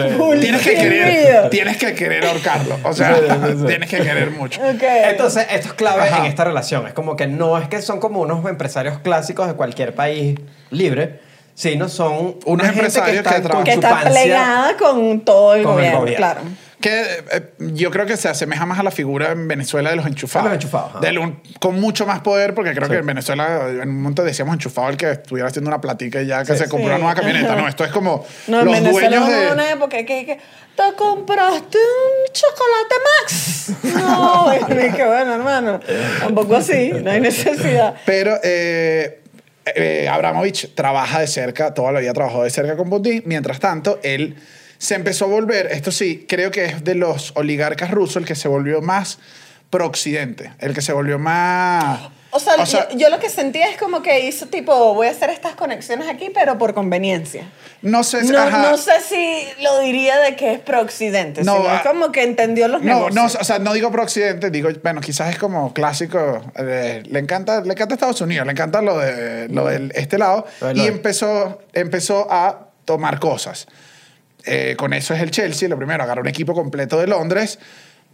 Speaker 1: Tienes que querer, tienes que querer ahorcarlo. O sea,
Speaker 2: Sí, sí, sí.
Speaker 1: tienes que querer mucho.
Speaker 3: Ok.
Speaker 2: Entonces, esto es clave
Speaker 1: Ajá.
Speaker 2: en esta relación. Es como que no es que son como unos empresarios clásicos de cualquier país libre, sino son
Speaker 1: Unos empresarios que trabajan-
Speaker 3: que está
Speaker 2: conchupancia.
Speaker 3: plegada con todo el
Speaker 2: Con el
Speaker 3: gobierno,
Speaker 2: gobierno.
Speaker 3: claro.
Speaker 1: Que eh, yo creo que se asemeja más a la figura en Venezuela de los enchufados.
Speaker 2: Los enchufados, ajá.
Speaker 1: Del un- con mucho más poder, porque creo
Speaker 2: Sí.
Speaker 1: que en Venezuela en un momento decíamos enchufado el que estuviera haciendo una platica y ya que
Speaker 2: Sí.
Speaker 1: se compró
Speaker 3: Sí.
Speaker 1: una nueva camioneta. No, esto es como
Speaker 3: No, en
Speaker 1: los
Speaker 3: Venezuela
Speaker 1: dueños de...
Speaker 3: una época que, que te compraste un chocolate Max. No, y que bueno, hermano. Tampoco así, no hay necesidad.
Speaker 1: Pero eh, eh, Abramovich trabaja de cerca, toda la vida trabajó de cerca con Putin. Mientras tanto, él se empezó a volver, esto sí, creo que es de los oligarcas rusos el que se volvió más pro-occidente, el que se volvió más...
Speaker 3: O sea, yo, yo lo que sentía es como que hizo tipo, voy a hacer estas conexiones aquí, pero por conveniencia.
Speaker 1: no sé, si-
Speaker 3: No,
Speaker 1: ajá.
Speaker 3: no sé si lo diría de que es pro-occidente,
Speaker 1: No,
Speaker 3: sino
Speaker 1: ah,
Speaker 3: como que entendió los
Speaker 1: No,
Speaker 3: negocios.
Speaker 1: no, o sea, no digo pro-occidente, digo, bueno, quizás es como clásico, eh, le encanta, le encanta Estados Unidos, le encanta lo de, lo de este lado,
Speaker 2: Lo del
Speaker 1: y
Speaker 2: lado.
Speaker 1: empezó, empezó a tomar cosas. Eh, con eso es el Chelsea, lo primero, agarra un equipo completo de Londres,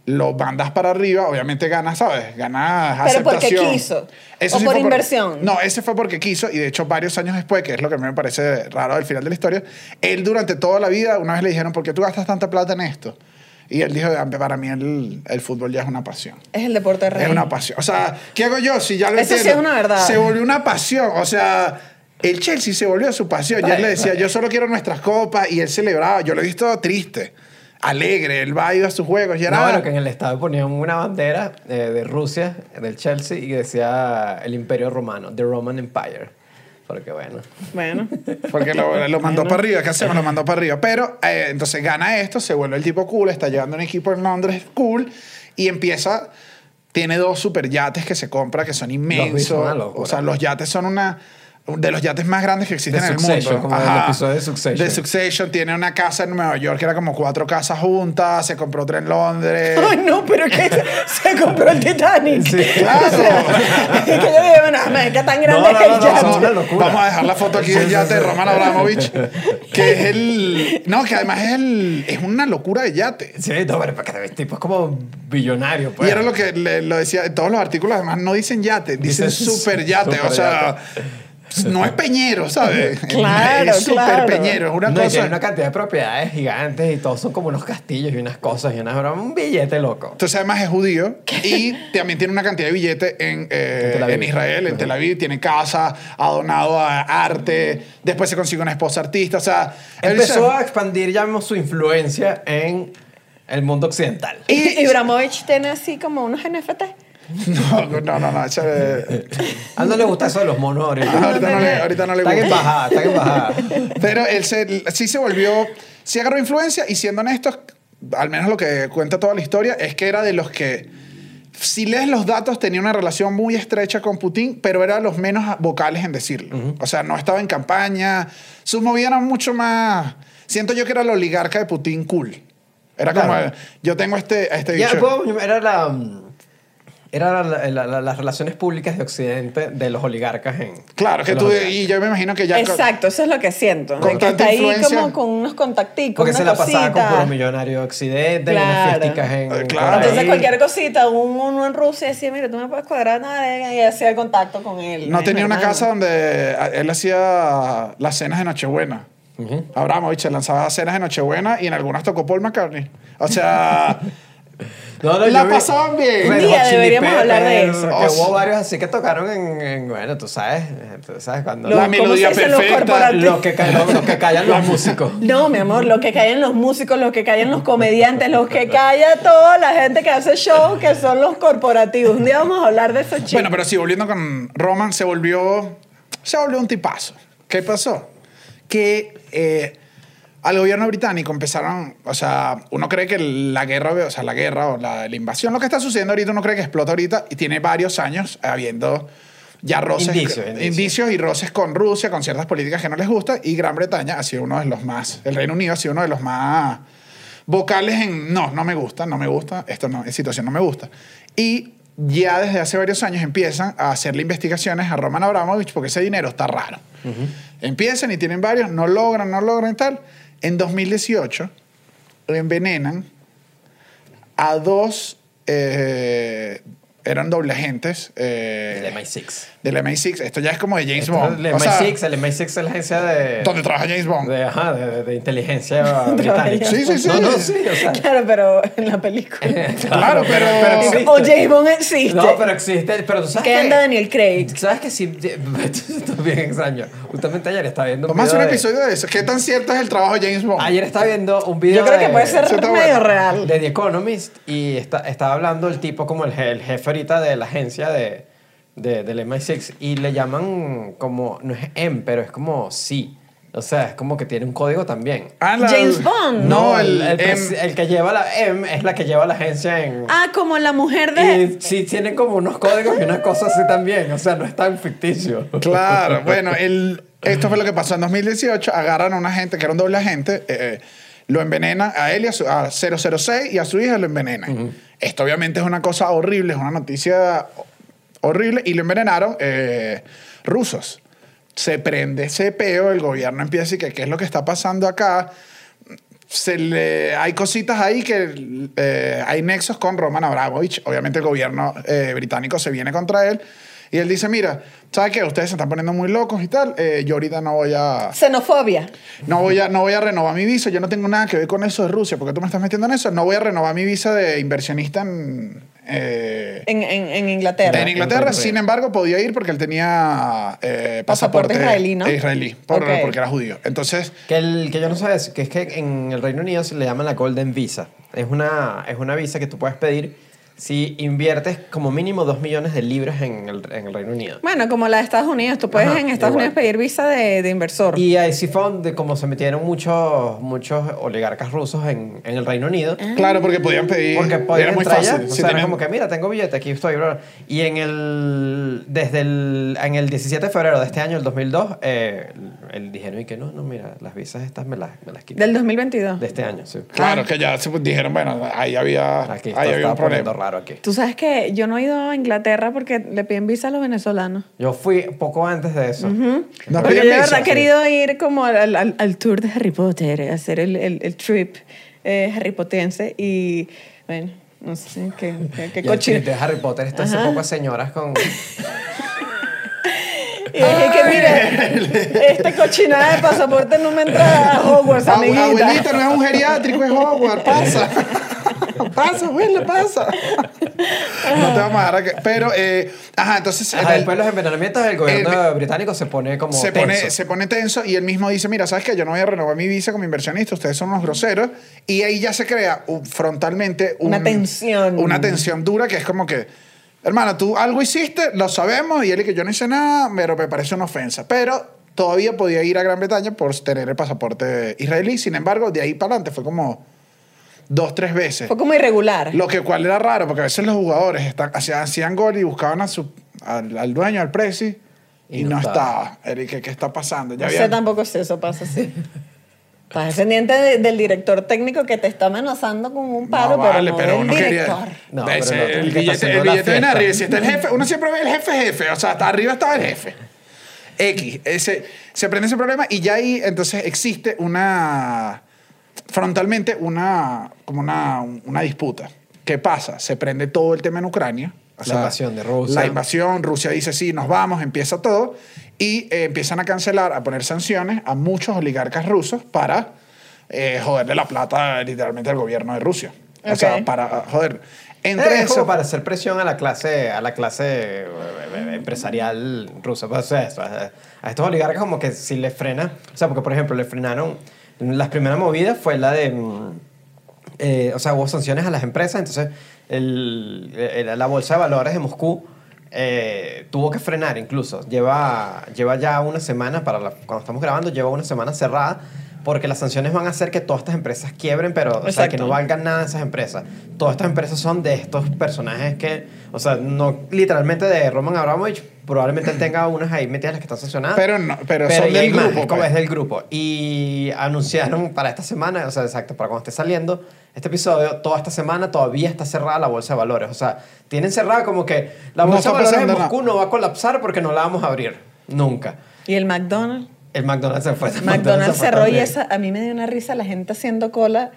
Speaker 1: lo mandas para arriba, obviamente ganas, ¿sabes? Ganas
Speaker 3: Pero porque
Speaker 1: aceptación.
Speaker 3: quiso, o
Speaker 1: sí
Speaker 3: por inversión.
Speaker 1: no, ese fue porque quiso y de hecho varios años después, que es lo que a mí me parece raro del final de la historia, él durante toda la vida, una vez le dijeron, ¿por qué tú gastas tanta plata en esto? Y él dijo, para mí el, el fútbol ya es una pasión.
Speaker 3: Es el deporte rey.
Speaker 1: Es una pasión. O sea, ¿qué hago yo? Si ya lo
Speaker 3: Eso sí es una verdad.
Speaker 1: Se volvió una pasión. O sea, el Chelsea se volvió su pasión. Y él le decía, yo solo quiero nuestras copas. Y él celebraba. Yo lo he visto triste, alegre. Él va, iba a sus juegos. Y era,
Speaker 2: No, bueno, que en el estadio ponían una bandera eh, de Rusia, del Chelsea, y decía el Imperio Romano, The Roman Empire. Porque bueno.
Speaker 3: Bueno.
Speaker 1: Porque lo, lo mandó para arriba, ¿qué hacemos? Lo mandó para arriba. Pero eh, entonces gana esto, se vuelve el tipo cool, está llevando un equipo en Londres cool y empieza. Tiene dos super yates que se compra que son inmensos. o sea, los yates son una. De los yates más grandes que existen
Speaker 2: De
Speaker 1: en el
Speaker 2: Succession,
Speaker 1: mundo.
Speaker 2: como el episodio de Succession.
Speaker 1: De Succession. Tiene una casa en Nueva York que era como cuatro casas juntas. Se compró otra en Londres.
Speaker 3: Ay, no, pero que se, se compró el Titanic.
Speaker 2: Sí,
Speaker 1: claro.
Speaker 3: O sea, que yo dije, bueno, man, ¿qué tan grande
Speaker 2: No, no,
Speaker 3: es el
Speaker 2: no, no,
Speaker 3: yate?
Speaker 2: son una locura.
Speaker 1: Vamos a dejar la foto aquí del yate de Roman Abramovich, que es el... No, que además es el... Es una locura de yate.
Speaker 2: Sí, no, pero porque el tipo es como billonario, pues.
Speaker 1: Y era lo que le- lo decía, en todos los artículos además no dicen yate, dicen
Speaker 2: Dicen
Speaker 1: super yate, o sea, no es peñero, ¿sabes?
Speaker 3: Claro,
Speaker 1: es super
Speaker 3: claro.
Speaker 1: peñero, es una
Speaker 2: no, y
Speaker 1: cosa...
Speaker 2: tiene una cantidad de propiedades gigantes y todos son como unos castillos y unas cosas y unas bromas, un billete loco.
Speaker 1: Entonces además es judío y también tiene una cantidad de billete en, eh,
Speaker 2: En
Speaker 1: en Israel, en Tel Aviv, tiene casa, ha donado a arte, después se consigue una esposa artista, o sea... él
Speaker 2: Empezó
Speaker 1: se-
Speaker 2: a expandir, llamamos, su influencia en el mundo occidental.
Speaker 3: Y Ibramovich tiene así como unos NFT.
Speaker 1: No, no, no, no, eh,
Speaker 2: A él no le gusta eso de los monos ahorita.
Speaker 1: ahorita, no le, ahorita no le
Speaker 2: Están en
Speaker 1: gusta.
Speaker 2: bajada, están en bajada.
Speaker 1: Pero él se, sí se volvió, sí agarró influencia y siendo honestos, al menos lo que cuenta toda la historia, es que era de los que, si lees los datos, tenía una relación muy estrecha con Putin, pero era los menos vocales en decirlo. O sea, no estaba en campaña, sus movidas eran mucho más... Siento yo que era el oligarca de Putin cool. Era como,
Speaker 2: Claro.
Speaker 1: yo tengo este, este bicho.
Speaker 2: era la... Era la- la- la- las relaciones públicas de Occidente de los oligarcas en...
Speaker 1: Claro, que tú, y yo me imagino que ya...
Speaker 3: Exacto, eso es lo que siento.
Speaker 1: Con
Speaker 3: de que
Speaker 1: tanta
Speaker 3: está ahí
Speaker 1: influencia.
Speaker 3: como con unos contacticos,
Speaker 2: Porque
Speaker 3: una
Speaker 2: se la pasaba con puro millonario de Occidente y unas
Speaker 3: Claro.
Speaker 2: fiesticas en...
Speaker 1: Eh, claro.
Speaker 3: Entonces cualquier cosita, un, uno en Rusia decía, mira, tú me puedes cuadrar nada, y hacía el contacto con él.
Speaker 1: No tenía una casa donde él hacía las cenas de Nochebuena.
Speaker 2: Ujú.
Speaker 1: Abramovich se lanzaba cenas de Nochebuena y en algunas tocó Paul McCartney. O sea,
Speaker 2: No, no,
Speaker 1: La
Speaker 2: yo vi-
Speaker 1: pasaban bien.
Speaker 3: Un día deberíamos hablar de eso.
Speaker 2: Que
Speaker 1: Oh,
Speaker 2: hubo varios así que tocaron en, en- bueno, tú sabes, tú sabes cuando...
Speaker 3: Los-
Speaker 1: la
Speaker 3: ¿cómo se
Speaker 1: melodía
Speaker 3: los
Speaker 1: perfecta.
Speaker 3: corporativos?
Speaker 2: Lo que, callan los músicos.
Speaker 3: No, mi amor, lo que callan los músicos, lo que callan los comediantes, los que calla toda la gente que hace show, que son los corporativos. Un día vamos a hablar de esos chicos.
Speaker 1: Bueno, pero sí, volviendo con Roman, se volvió, se volvió un tipazo. ¿Qué pasó? Que eh, al gobierno británico empezaron, o sea, uno cree que la guerra, o sea, la guerra o la, la invasión, lo que está sucediendo ahorita, uno cree que explota ahorita y tiene varios años habiendo ya roces,
Speaker 2: Indicios, indicios.
Speaker 1: y roces con Rusia, con ciertas políticas que no les gusta y Gran Bretaña ha sido uno de los más, el Reino Unido ha sido uno de los más vocales en, no, no me gusta, no me gusta, esto no, esta situación no me gusta. Y ya desde hace varios años empiezan a hacerle investigaciones a Roman Abramovich porque ese dinero está raro. Empiezan y tienen varios, no logran, no logran y tal. En 2018 envenenan a dos, eh, eran doble agentes eh,
Speaker 2: El MI6.
Speaker 1: Del MI6. Esto ya es como de James
Speaker 2: Esto
Speaker 1: Bond.
Speaker 2: El
Speaker 1: O sea,
Speaker 2: MI6, el MI6 es la agencia de...
Speaker 1: donde trabaja James Bond.
Speaker 2: De, ajá, de, inteligencia británica.
Speaker 1: Sí, sí, sí.
Speaker 2: No, no, sí, o sea...
Speaker 3: Claro, pero en la película.
Speaker 1: Claro, pero-
Speaker 3: o James Bond existe.
Speaker 2: No, pero existe. Pero tú sabes
Speaker 3: que anda Daniel Craig.
Speaker 2: ¿Sabes que sí? Esto es bien extraño. Justamente ayer estaba viendo un
Speaker 1: Vamos a hacer un
Speaker 2: de-
Speaker 1: episodio de eso. ¿Qué tan cierto es el trabajo de James Bond?
Speaker 2: Ayer estaba viendo un video
Speaker 3: Yo creo que
Speaker 2: de-
Speaker 3: puede ser medio
Speaker 1: bueno.
Speaker 3: real.
Speaker 2: de The Economist y está, estaba hablando el tipo como el, el jefe ahorita de la agencia de, de, del MI6 y le llaman como, no es M, pero es como sí. O sea, es como que tiene un código también.
Speaker 1: Ah, la-
Speaker 3: James Bond.
Speaker 1: No,
Speaker 2: el, el, que lleva la M es la que lleva la agencia en...
Speaker 3: Ah, como la mujer de.
Speaker 2: Y sí, tienen como unos códigos y unas cosas así también. O sea, no es tan ficticio.
Speaker 1: Claro, bueno, el, esto fue lo que pasó en 2018. Agarran a una gente que era un doble agente, eh, lo envenenan a él y a, su, a 006 y a su hija lo envenenan. Esto obviamente es una cosa horrible, es una noticia horrible y lo envenenaron eh, rusos. Se prende ese peo, el gobierno empieza a decir que qué es lo que está pasando acá. Se le, hay cositas ahí que eh, hay nexos con Roman Abramovich. Obviamente el gobierno eh, británico se viene contra él. Y él dice, mira, ¿sabes qué? Ustedes se están poniendo muy locos y tal. eh, yo ahorita no voy a...
Speaker 3: Xenofobia.
Speaker 1: No voy, a, no voy a renovar mi visa. Yo no tengo nada que ver con eso de Rusia. porque tú me estás metiendo en eso? No voy a renovar mi visa de inversionista en... eh,
Speaker 3: En, en, en Inglaterra.
Speaker 1: en Inglaterra, sin embargo, podía ir porque él tenía eh,
Speaker 3: Pasaporte
Speaker 1: pasaporte,
Speaker 3: israelí, ¿no?
Speaker 1: israelí, por-
Speaker 3: Ok.
Speaker 1: porque era judío. Entonces,
Speaker 2: Que, el, que yo no sabía, es que es que en el Reino Unido se le llama la Golden Visa. Es una, es una visa que tú puedes pedir si inviertes como mínimo 2 millones de libras en el, en el Reino Unido.
Speaker 3: Bueno, como la de Estados Unidos. Tú puedes
Speaker 2: Ajá,
Speaker 3: en Estados
Speaker 2: igual.
Speaker 3: Unidos pedir visa de, de inversor.
Speaker 2: Y ahí sí fue donde como se metieron muchos, muchos oligarcas rusos en, en el Reino Unido.
Speaker 1: claro, porque podían pedir...
Speaker 2: Porque podían
Speaker 1: era muy fácil.
Speaker 2: allá. O
Speaker 1: Si
Speaker 2: sea, era
Speaker 1: tenían-
Speaker 2: como que, mira, tengo billete, aquí estoy. bla. Y en el, desde el, en el 17 de febrero de este año, el 2002, eh, el, dijeron y que no, no, mira, las visas estas me las, me las quito.
Speaker 3: Del 2022.
Speaker 2: De este año, sí.
Speaker 1: Claro, que ya se dijeron, bueno, ahí había,
Speaker 2: Aquí
Speaker 1: ahí había un
Speaker 2: poniendo
Speaker 1: problema.
Speaker 2: raro aquí.
Speaker 3: Tú sabes que yo no he ido a Inglaterra porque le piden visa a los venezolanos.
Speaker 2: Yo fui poco antes de eso.
Speaker 1: No
Speaker 3: Porque yo de verdad he querido ir como al, al- al tour de Harry Potter, a hacer el, el, el trip eh, Harry Pottense y bueno, no sé qué, qué, qué
Speaker 2: el
Speaker 3: cochino.
Speaker 2: de Harry Potter está hace poco a señoras con...
Speaker 3: Y dije que mire, este cochinada de pasaporte no me entra a Hogwarts, amiguita.
Speaker 1: Abuelita, no es un geriátrico, es Hogwarts, pasa. pasa, abuela, pasa. no te vamos a dejar a que... Pero, eh, ajá, entonces... en
Speaker 2: Ajá,
Speaker 1: el-
Speaker 2: después de los envenenamientos, el gobierno
Speaker 1: el-
Speaker 2: británico se pone como
Speaker 1: se
Speaker 2: tenso.
Speaker 1: pone, se pone tenso y él mismo dice, mira, ¿sabes qué? Yo no voy a renovar mi visa como inversionista, ustedes son unos groseros. Y ahí ya se crea un- frontalmente un-
Speaker 3: Una tensión.
Speaker 1: Una tensión dura que es como que, hermano, tú algo hiciste, lo sabemos, y él y que yo no hice nada, pero me parece una ofensa. Pero todavía podía ir a Gran Bretaña por tener el pasaporte israelí. Sin embargo, de ahí para adelante fue como dos, tres veces.
Speaker 3: Fue como irregular.
Speaker 1: Lo que cual era raro, porque a veces los jugadores están, hacían, hacían gol y buscaban a su, al, al dueño, al presi, y,
Speaker 2: Y
Speaker 1: no,
Speaker 2: no
Speaker 1: estaba. Eric, ¿qué, qué está pasando? Ya
Speaker 3: No sé tampoco si eso pasa así. Estás pendiente de- del director técnico que te está amenazando con un paro,
Speaker 1: no,
Speaker 3: pero
Speaker 1: vale,
Speaker 3: no
Speaker 1: pero
Speaker 3: del
Speaker 1: uno
Speaker 3: director.
Speaker 1: quería.
Speaker 2: No, pero no,
Speaker 1: el billete, el billete viene arriba. Si está el jefe, uno siempre ve el jefe, jefe. O sea, hasta arriba estaba el jefe. X. Ese, se aprende ese problema y ya ahí entonces existe una. Frontalmente, una. Como una, una disputa. ¿Qué pasa? Se prende todo el tema en Ucrania. O
Speaker 2: La invasión de Rusia.
Speaker 1: La invasión, Rusia dice sí, nos vamos, empieza todo. Y eh, empiezan a cancelar, a poner sanciones a muchos oligarcas rusos para eh, joderle la plata literalmente al gobierno de Rusia. O sea, para joder. Entre
Speaker 2: Eh, como
Speaker 1: eso,
Speaker 2: para hacer presión a la clase, a la clase eh, empresarial rusa. Pues, o sea, a estos oligarcas como que si les frena, o sea, porque por ejemplo le frenaron, las primeras movidas fue la de, mm, eh, o sea, hubo sanciones a las empresas, entonces el- el- la bolsa de valores de Moscú eh, tuvo que frenar incluso. Lleva, lleva ya una semana, para cuando estamos grabando, lleva una semana cerrada porque las sanciones van a hacer que todas estas empresas quiebren, pero o sea, que no valgan nada esas empresas. Todas estas empresas son de estos personajes que, o sea, no literalmente de Roman Abramovich, probablemente él tenga unas ahí metidas las que están sancionadas.
Speaker 1: Pero no- pero
Speaker 2: y
Speaker 1: son del
Speaker 2: más,
Speaker 1: grupo,
Speaker 2: es como
Speaker 1: pues.
Speaker 2: es del grupo. Y anunciaron para esta semana, o sea, exacto, para cuando esté saliendo este episodio, toda esta semana todavía está cerrada la bolsa de valores. O sea, tienen cerrada como que la
Speaker 1: No
Speaker 2: bolsa
Speaker 1: está
Speaker 2: de valores de
Speaker 1: pasando
Speaker 2: Moscú no va a colapsar porque no la vamos a abrir. Nunca.
Speaker 3: ¿Y el McDonald's?
Speaker 2: El McDonald's se fue.
Speaker 3: McDonald's
Speaker 2: fue
Speaker 3: cerró y esa, a mí me dio una risa la gente haciendo cola.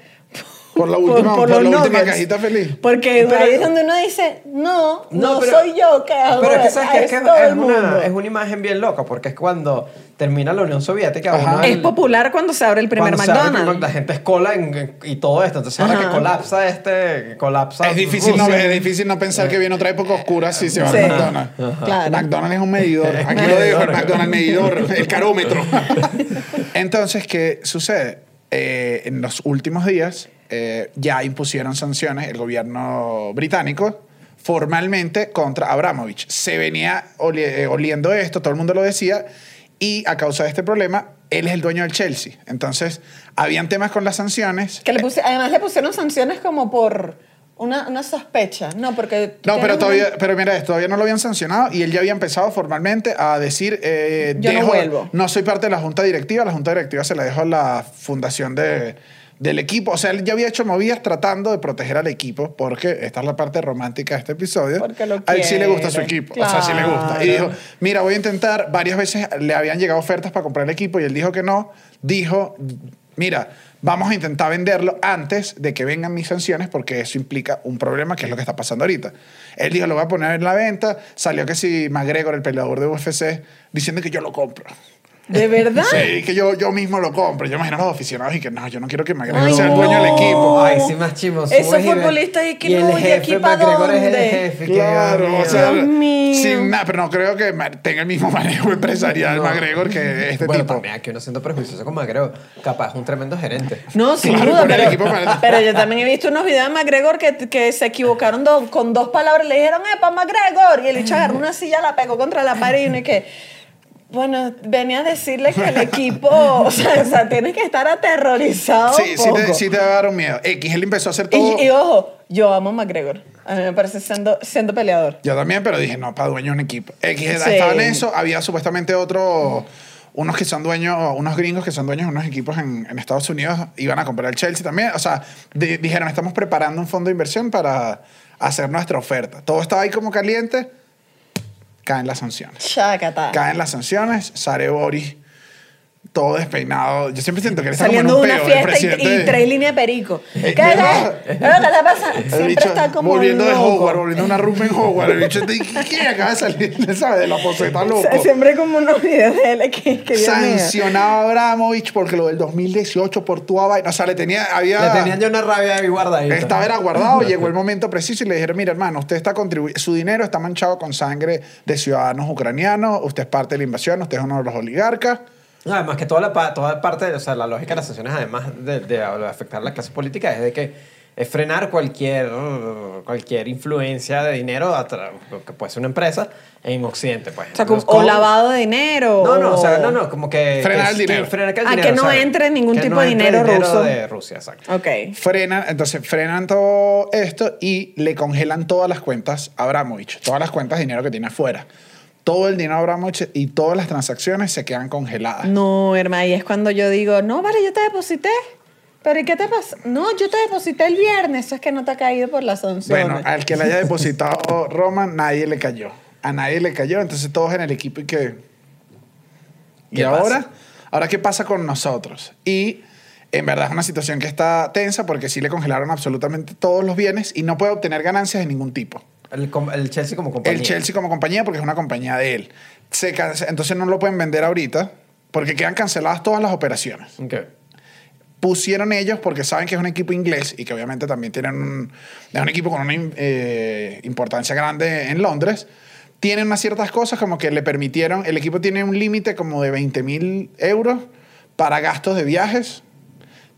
Speaker 1: Por la última- por
Speaker 3: los
Speaker 1: la última
Speaker 3: nuggets.
Speaker 1: cajita feliz.
Speaker 3: Porque
Speaker 2: Pero-
Speaker 3: ahí es donde uno dice, no, no,
Speaker 2: No, pero-
Speaker 3: soy yo que hago
Speaker 2: Pero es que, ¿sabes? Es, que es, una, es una imagen bien loca, porque es cuando termina la Unión Soviética.
Speaker 1: Ajá.
Speaker 2: uno
Speaker 3: Es
Speaker 2: el-
Speaker 3: popular cuando se abre el primer
Speaker 2: abre
Speaker 3: McDonald's.
Speaker 2: primer- la gente es cola en- en- y todo esto. Entonces, ahora que colapsa este, colapsa.
Speaker 1: Es difícil, no, es difícil no pensar que viene otra época oscura si se va
Speaker 3: Sí.
Speaker 1: al McDonald's.
Speaker 3: Claro.
Speaker 1: McDonald's es un medidor. Aquí lo dejo, el
Speaker 2: medidor.
Speaker 1: McDonald's medidor, el carómetro. Entonces, ¿qué sucede? Eh, en los últimos días eh, ya impusieron sanciones el gobierno británico formalmente contra Abramovich. Se venía oli- eh, oliendo esto, todo el mundo lo decía, y a causa de este problema, él es el dueño del Chelsea. Entonces, habían temas con las sanciones.
Speaker 3: Que le puse- además le pusieron sanciones como por una, una sospecha. No, porque...
Speaker 1: No, pero todavía, pero mira, todavía no lo habían sancionado y él ya había empezado formalmente a decir, eh,
Speaker 3: Yo no
Speaker 1: dejo-
Speaker 3: vuelvo.
Speaker 1: no soy parte de la junta directiva, la junta directiva se la dejo a la fundación de, del equipo. O sea, él ya había hecho movidas tratando de proteger al equipo porque esta es la parte romántica de este episodio.
Speaker 3: Porque lo
Speaker 1: a él sí le gusta su equipo, o sea, sí le gusta. Y dijo, mira, voy a intentar, varias veces le habían llegado ofertas para comprar el equipo y él dijo que no. Dijo, mira, vamos a intentar venderlo antes de que vengan mis sanciones porque eso implica un problema que es lo que está pasando ahorita. Él dijo, lo voy a poner en la venta. Salió que si McGregor, el peleador de UFC, diciendo que yo lo compro.
Speaker 3: ¿De verdad?
Speaker 1: Sí, que yo, yo mismo lo compro. Yo imagino a los aficionados y que no, yo no quiero que McGregor sea el dueño del equipo.
Speaker 2: Ay, sí, más chimos.
Speaker 3: Esos futbolistas y que no, ¿y aquí pa'
Speaker 2: McGregor es el
Speaker 3: dónde?
Speaker 2: jefe.
Speaker 1: Claro,
Speaker 2: Dios
Speaker 1: o sea,
Speaker 3: Dios mío.
Speaker 1: sin nada, pero no creo que tenga el mismo manejo empresarial
Speaker 2: No.
Speaker 1: McGregor que este
Speaker 2: bueno,
Speaker 1: tipo.
Speaker 2: también aquí uno siendo prejuicioso con McGregor, capaz es un tremendo gerente.
Speaker 3: No, sin
Speaker 1: Claro,
Speaker 3: duda,
Speaker 1: el
Speaker 3: pero,
Speaker 1: equipo para-
Speaker 3: pero yo también he visto unos videos de McGregor que, que se equivocaron do- con dos palabras. Le dijeron, ¡epa, McGregor! Y el bicho agarró una silla, la pegó contra la pared y uno y que... Bueno, venía a decirle que el equipo, o sea, o sea, tienes que estar aterrorizado.
Speaker 1: Sí, sí
Speaker 3: poco.
Speaker 1: te, sí te a dar un miedo. X, él empezó a hacer todo.
Speaker 3: Y, y ojo, yo amo a McGregor. A mí me parece siendo, siendo peleador.
Speaker 1: Yo también, pero dije, no, para dueño de un equipo. X
Speaker 3: Sí.
Speaker 1: estaba en eso, había supuestamente otro, unos que son dueños, unos gringos que son dueños de unos equipos en, en Estados Unidos, iban a comprar el Chelsea también. O sea, di- dijeron, estamos preparando un fondo de inversión para hacer nuestra oferta. Todo estaba ahí como caliente, caen las sanciones.
Speaker 3: Chacata.
Speaker 1: Caen las sanciones, Sare Boris, todo despeinado. Yo siempre siento que él está
Speaker 3: Saliendo
Speaker 1: como
Speaker 3: de
Speaker 1: en un
Speaker 3: una
Speaker 1: peo, el
Speaker 3: fiesta y, y tres líneas de perico.
Speaker 1: Eh,
Speaker 3: ¿Qué
Speaker 1: ¿verdad?
Speaker 3: es? ¿Qué te pasa? Siempre
Speaker 1: bicho
Speaker 3: está como
Speaker 1: volviendo de. Hogwarts, volviendo a una rumba en Hogwarts. El bicho ¿qué acaba de salir? ¿Sabes? De la poseta loco.
Speaker 3: Sie- Siempre como unos videos de él que, que.
Speaker 1: Sancionaba a Abramovich porque lo del 2018 por tu vaina. O sea, le tenía, había.
Speaker 2: Le tenían ya una rabia de guardadita.
Speaker 1: Estaba era guardado, llegó el momento preciso y le dijeron, mira hermano, usted está contribuyendo, su dinero está manchado con sangre de ciudadanos ucranianos, usted es parte de la invasión, usted es uno de los oligarcas.
Speaker 2: No, además que toda la, toda parte, o sea, la lógica de las sanciones, además de, de afectar a la clase política, es de que es frenar cualquier, cualquier influencia de dinero, que puede ser una empresa, en Occidente, pues.
Speaker 3: O sea, como- o
Speaker 2: con-
Speaker 3: lavado de dinero.
Speaker 2: No, no, o sea, no, no, como que...
Speaker 1: Frenar
Speaker 2: que-
Speaker 1: el dinero.
Speaker 2: Que, frenar que el
Speaker 3: Ah,
Speaker 2: dinero,
Speaker 3: que no
Speaker 2: o sea,
Speaker 3: entre ningún tipo
Speaker 2: no
Speaker 3: de
Speaker 2: entre
Speaker 3: dinero ruso.
Speaker 2: de Rusia, exacto.
Speaker 3: Ok.
Speaker 1: Frenan, entonces frenan todo esto y le congelan todas las cuentas a Abramovich, todas las cuentas de dinero que tiene afuera. Todo el dinero de Abramovich y todas las transacciones se quedan congeladas.
Speaker 3: No, hermano, y es cuando yo digo, no, vale, yo te deposité. ¿Pero y qué te pasa? No, yo te deposité el viernes. Eso es que no te ha caído por las sanciones.
Speaker 1: Bueno, al que le haya depositado Roman, nadie le cayó. A nadie le cayó, entonces todos en el equipo y que... ¿Y
Speaker 2: ¿Qué
Speaker 1: ahora?
Speaker 2: pasa?
Speaker 1: ¿Ahora qué pasa con nosotros? Y en verdad es una situación que está tensa porque sí le congelaron absolutamente todos los bienes y no puede obtener ganancias de ningún tipo.
Speaker 2: El, Chelsea como compañía.
Speaker 1: El Chelsea como compañía porque es una compañía de él. Se entonces no lo pueden vender ahorita porque quedan canceladas todas las operaciones.
Speaker 2: Ok.
Speaker 1: Pusieron ellos porque saben que es un equipo inglés y que obviamente también tienen un, es un equipo con una eh, importancia grande en Londres. Tienen unas ciertas cosas como que le permitieron, el equipo tiene un límite como de 20 mil euros para gastos de viajes.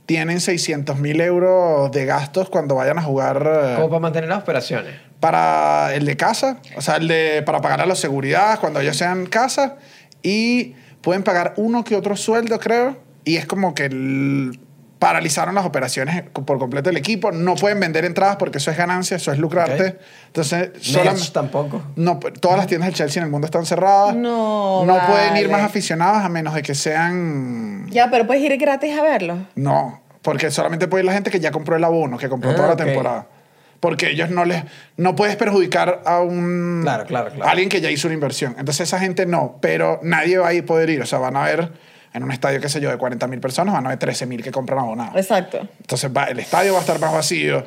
Speaker 1: Tienen 600 mil euros de gastos cuando vayan a jugar. eh,
Speaker 2: Como para mantener las operaciones.
Speaker 1: Para el de casa, o sea, el de para pagar a la seguridad cuando ellos sean casa y pueden pagar uno que otro sueldo, creo, y es como que el- paralizaron las operaciones por completo del equipo. No pueden vender entradas porque eso es ganancia, eso es lucrarte.
Speaker 2: Ok.
Speaker 1: Entonces, solamente...
Speaker 2: tampoco.
Speaker 1: No, todas las tiendas del Chelsea en el mundo están cerradas.
Speaker 3: No,
Speaker 1: No pueden ir más aficionados a menos de que sean...
Speaker 3: Ya, pero puedes ir gratis a verlo.
Speaker 1: No, porque solamente puede ir la gente que ya compró el abono, que compró
Speaker 2: Ah,
Speaker 1: toda la temporada. Porque ellos no les... No puedes perjudicar a un...
Speaker 2: Claro, claro, claro.
Speaker 1: a alguien que ya hizo una inversión. Entonces esa gente no, pero nadie va a ir poder ir. O sea, van a ver en un estadio, qué sé yo, de 40 mil personas, van a ver 13 mil que compran abonados.
Speaker 3: Exacto.
Speaker 1: Entonces va, el estadio va a estar más vacío.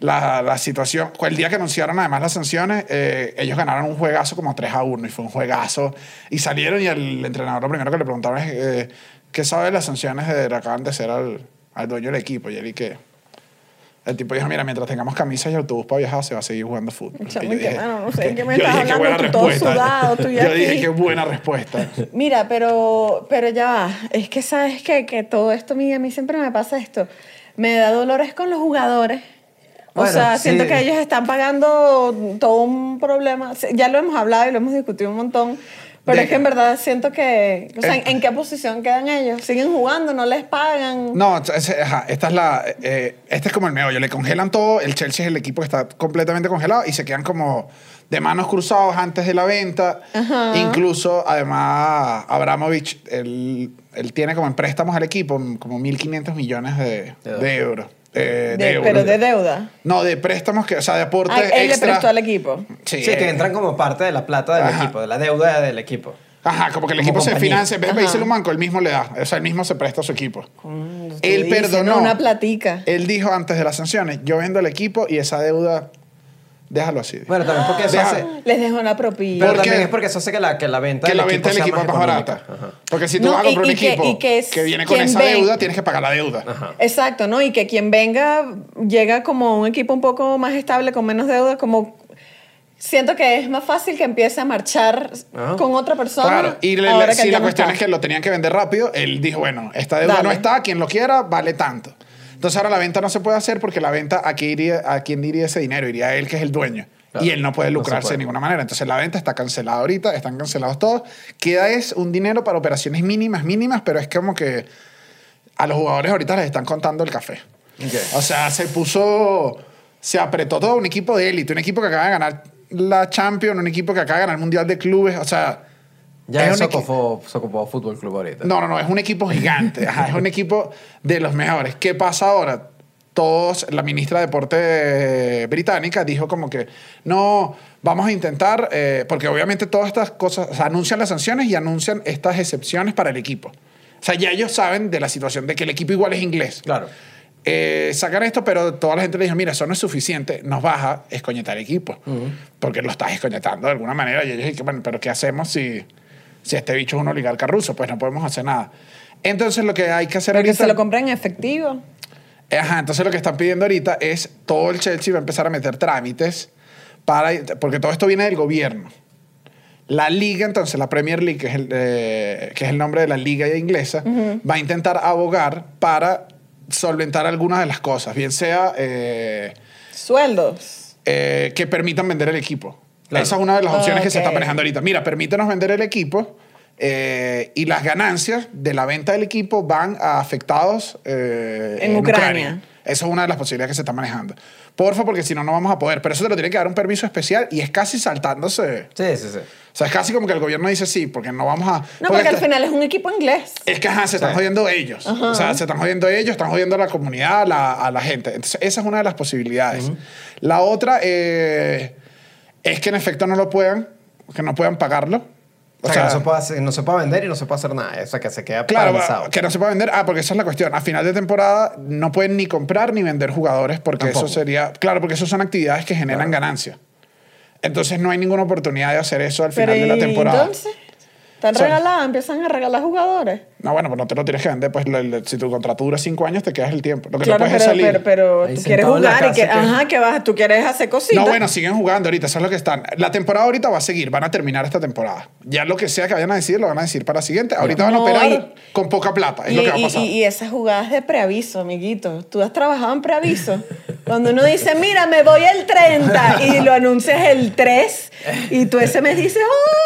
Speaker 1: La, la situación, el día que anunciaron además las sanciones, eh, ellos ganaron un juegazo como 3 a 1 y fue un juegazo. Y salieron y el entrenador lo primero que le preguntaron es, eh, ¿qué sabe de las sanciones de le acaban de hacer al, al dueño del equipo? Y él y que... El tipo dijo, mira, mientras tengamos camisas y autobús para viajar, se va a seguir jugando fútbol.
Speaker 3: Chamo,
Speaker 1: Y yo dije-
Speaker 3: mano, no sé, ¿qué me estás
Speaker 1: dije,
Speaker 3: hablando?
Speaker 1: buena
Speaker 3: Tú todo
Speaker 1: respuesta.
Speaker 3: sudado, tú ya
Speaker 1: yo dije,
Speaker 3: aquí.
Speaker 1: qué buena respuesta.
Speaker 3: Mira, pero, pero ya va. Es que sabes que, que todo esto, a mí siempre me pasa esto. Me da dolores con los jugadores. O
Speaker 2: Bueno,
Speaker 3: sea,
Speaker 2: sí.
Speaker 3: siento que ellos están pagando todo un problema. Ya lo hemos hablado y lo hemos discutido un montón. Pero
Speaker 1: De-
Speaker 3: es que en verdad siento que... O sea,
Speaker 1: Eh.
Speaker 3: ¿en qué posición quedan ellos? ¿Siguen jugando? ¿No les pagan?
Speaker 1: No, ajá, esta es la, eh, este es como el meollo. Le congelan todo. El Chelsea es el equipo que está completamente congelado y se quedan como de manos cruzadas antes de la venta.
Speaker 3: Ajá.
Speaker 1: Incluso, además, Abramovich, él, él tiene como en préstamos al equipo como 1.500 millones de,
Speaker 2: De
Speaker 1: de euros. Eh, de
Speaker 3: De-
Speaker 1: euros.
Speaker 3: pero de deuda.
Speaker 1: No, de préstamos, que, o sea, de aporte
Speaker 3: Ah, él le prestó al equipo.
Speaker 1: Sí,
Speaker 2: Sí, que entran como parte de la plata del
Speaker 1: Ajá.
Speaker 2: equipo, de la deuda del equipo.
Speaker 1: Ajá, como que el
Speaker 2: Como
Speaker 1: equipo se financia. En vez de pedirse un banco, él mismo le da. O sea, él mismo se presta a su equipo. Él perdonó.
Speaker 3: ¿no? Una platica.
Speaker 1: Él dijo antes de las sanciones, yo vendo el equipo y esa deuda, déjalo así.
Speaker 2: Bueno, también porque eso
Speaker 1: Deja-
Speaker 2: hace...
Speaker 3: Les dejo una propina.
Speaker 2: Pero
Speaker 1: ¿Por
Speaker 2: también
Speaker 1: qué?
Speaker 2: es porque eso hace que la, que la venta
Speaker 1: que
Speaker 2: del
Speaker 1: la venta del
Speaker 2: sea
Speaker 1: equipo es más
Speaker 2: económica.
Speaker 1: barata.
Speaker 2: Ajá.
Speaker 1: Porque si tú
Speaker 3: No,
Speaker 1: vas a comprar
Speaker 3: y-
Speaker 1: un
Speaker 3: y que-
Speaker 1: equipo
Speaker 3: y que
Speaker 1: que, viene con
Speaker 3: quien
Speaker 1: esa deuda, tienes que pagar la deuda.
Speaker 2: Ajá.
Speaker 3: Exacto, ¿no? Y que quien venga llega como un equipo un poco más estable, con menos deuda, como siento que es más fácil que empiece a marchar
Speaker 2: Ajá.
Speaker 3: con otra persona.
Speaker 1: Claro, y le-
Speaker 3: ahora
Speaker 1: le-
Speaker 3: que
Speaker 1: si
Speaker 3: ya
Speaker 1: la
Speaker 3: no
Speaker 1: cuestión
Speaker 3: está.
Speaker 1: es que lo tenían que vender rápido, él dijo, bueno, esta deuda
Speaker 3: Dale.
Speaker 1: no está, quien lo quiera, vale tanto. Entonces ahora la venta no se puede hacer porque la venta, ¿a quién iría, a quién iría ese dinero? Iría a él, que es el dueño.
Speaker 2: Claro,
Speaker 1: Y él no puede
Speaker 2: no se
Speaker 1: lucrarse
Speaker 2: puede.
Speaker 1: de ninguna manera. Entonces la venta está cancelada ahorita, están cancelados todos. Queda es un dinero para operaciones mínimas, mínimas, pero es como que a los jugadores ahorita les están contando el café.
Speaker 2: Ok.
Speaker 1: O sea, se puso, se apretó todo un equipo de élite, un equipo que acaba de ganar la Champions, un equipo que acaba de ganar el Mundial de Clubes, o sea...
Speaker 2: Ya
Speaker 1: es
Speaker 2: se ocupó Fútbol Club ahorita.
Speaker 1: No, no, no, es un equipo gigante, ajá, es un equipo de los mejores. ¿Qué pasa ahora? Todos, la ministra de Deporte británica dijo como que no, vamos a intentar, eh, porque obviamente todas estas cosas, o sea, anuncian las sanciones y anuncian estas excepciones para el equipo. O sea, ya ellos saben de la situación de que el equipo igual es inglés.
Speaker 2: Claro.
Speaker 1: Eh, sacan esto, pero toda la gente le dijo, mira, eso no es suficiente, nos vas a escoñetar equipo, porque lo estás escoñetando de alguna manera. Y ellos dijeron, bueno, pero ¿qué hacemos si, si este bicho es un oligarca ruso? Pues no podemos hacer nada. Entonces lo que hay que hacer ahorita...
Speaker 3: se lo compran en efectivo.
Speaker 1: Ajá, entonces lo que están pidiendo ahorita es todo el Chelsea va a empezar a meter trámites para porque todo esto viene del gobierno. La liga, entonces, la Premier League, que es el, eh, que es el nombre de la liga inglesa, va a intentar abogar para solventar algunas de las cosas, bien sea eh,
Speaker 3: Sueldos.
Speaker 1: eh, que permitan vender el equipo.
Speaker 2: Claro.
Speaker 1: Esa es una de las opciones que se está manejando ahorita. Mira, permítenos vender el equipo eh, y las ganancias de la venta del equipo van a afectados eh,
Speaker 3: En Ucrania.
Speaker 1: Esa es una de las posibilidades que se está manejando. Porfa, porque si no, no vamos a poder. Pero eso te lo tiene que dar un permiso especial y es casi saltándose.
Speaker 2: Sí, sí, sí.
Speaker 1: O sea, es casi como que el gobierno dice sí, porque no vamos a.
Speaker 3: No, porque al
Speaker 1: este-
Speaker 3: final es un equipo inglés.
Speaker 1: es que ajá, se están
Speaker 2: Sí.
Speaker 1: jodiendo ellos. O sea, se están jodiendo ellos, están jodiendo a la comunidad, a la, a la gente. Entonces, esa es una de las posibilidades. La otra eh, es que en efecto no lo puedan, que no puedan pagarlo.
Speaker 2: O sea, que no se, puede hacer- no se puede vender y no se puede hacer nada. O sea, que se queda
Speaker 1: Claro,
Speaker 2: paralizado.
Speaker 1: que no se puede vender. Ah, porque esa es la cuestión. A final de temporada no pueden ni comprar ni vender jugadores porque
Speaker 2: Tampoco.
Speaker 1: eso sería. Claro, porque eso son actividades que generan ganancia. Entonces no hay ninguna oportunidad de hacer eso al final
Speaker 3: Pero
Speaker 1: de la
Speaker 3: ¿y
Speaker 1: temporada.
Speaker 3: entonces? ¿Están
Speaker 1: O sea-
Speaker 3: regaladas? ¿Empiezan a regalar jugadores?
Speaker 1: No, bueno, pues no te lo tienes que vender. Pues lo- lo- si tu contrato dura cinco años, te quedas el tiempo. Lo que
Speaker 3: Claro,
Speaker 1: no puedes
Speaker 3: pero,
Speaker 1: es salir.
Speaker 3: pero, pero tú quieres jugar y que, ajá, que vas, tú quieres hacer cositas.
Speaker 1: No, bueno, siguen jugando ahorita, eso es lo que están. La temporada ahorita va a seguir, van a terminar esta temporada. Ya lo que sea que vayan a decir, lo van a decir para la siguiente. Ahorita van a operar
Speaker 3: y-
Speaker 1: con poca plata, es
Speaker 3: y,
Speaker 1: lo que va a
Speaker 3: y-
Speaker 1: pasar.
Speaker 3: y- y esas jugadas de preaviso, amiguito. Tú has trabajado en preaviso. Cuando uno dice, mira, me voy el 30 y lo anuncias el 3 y tú ese mes dices,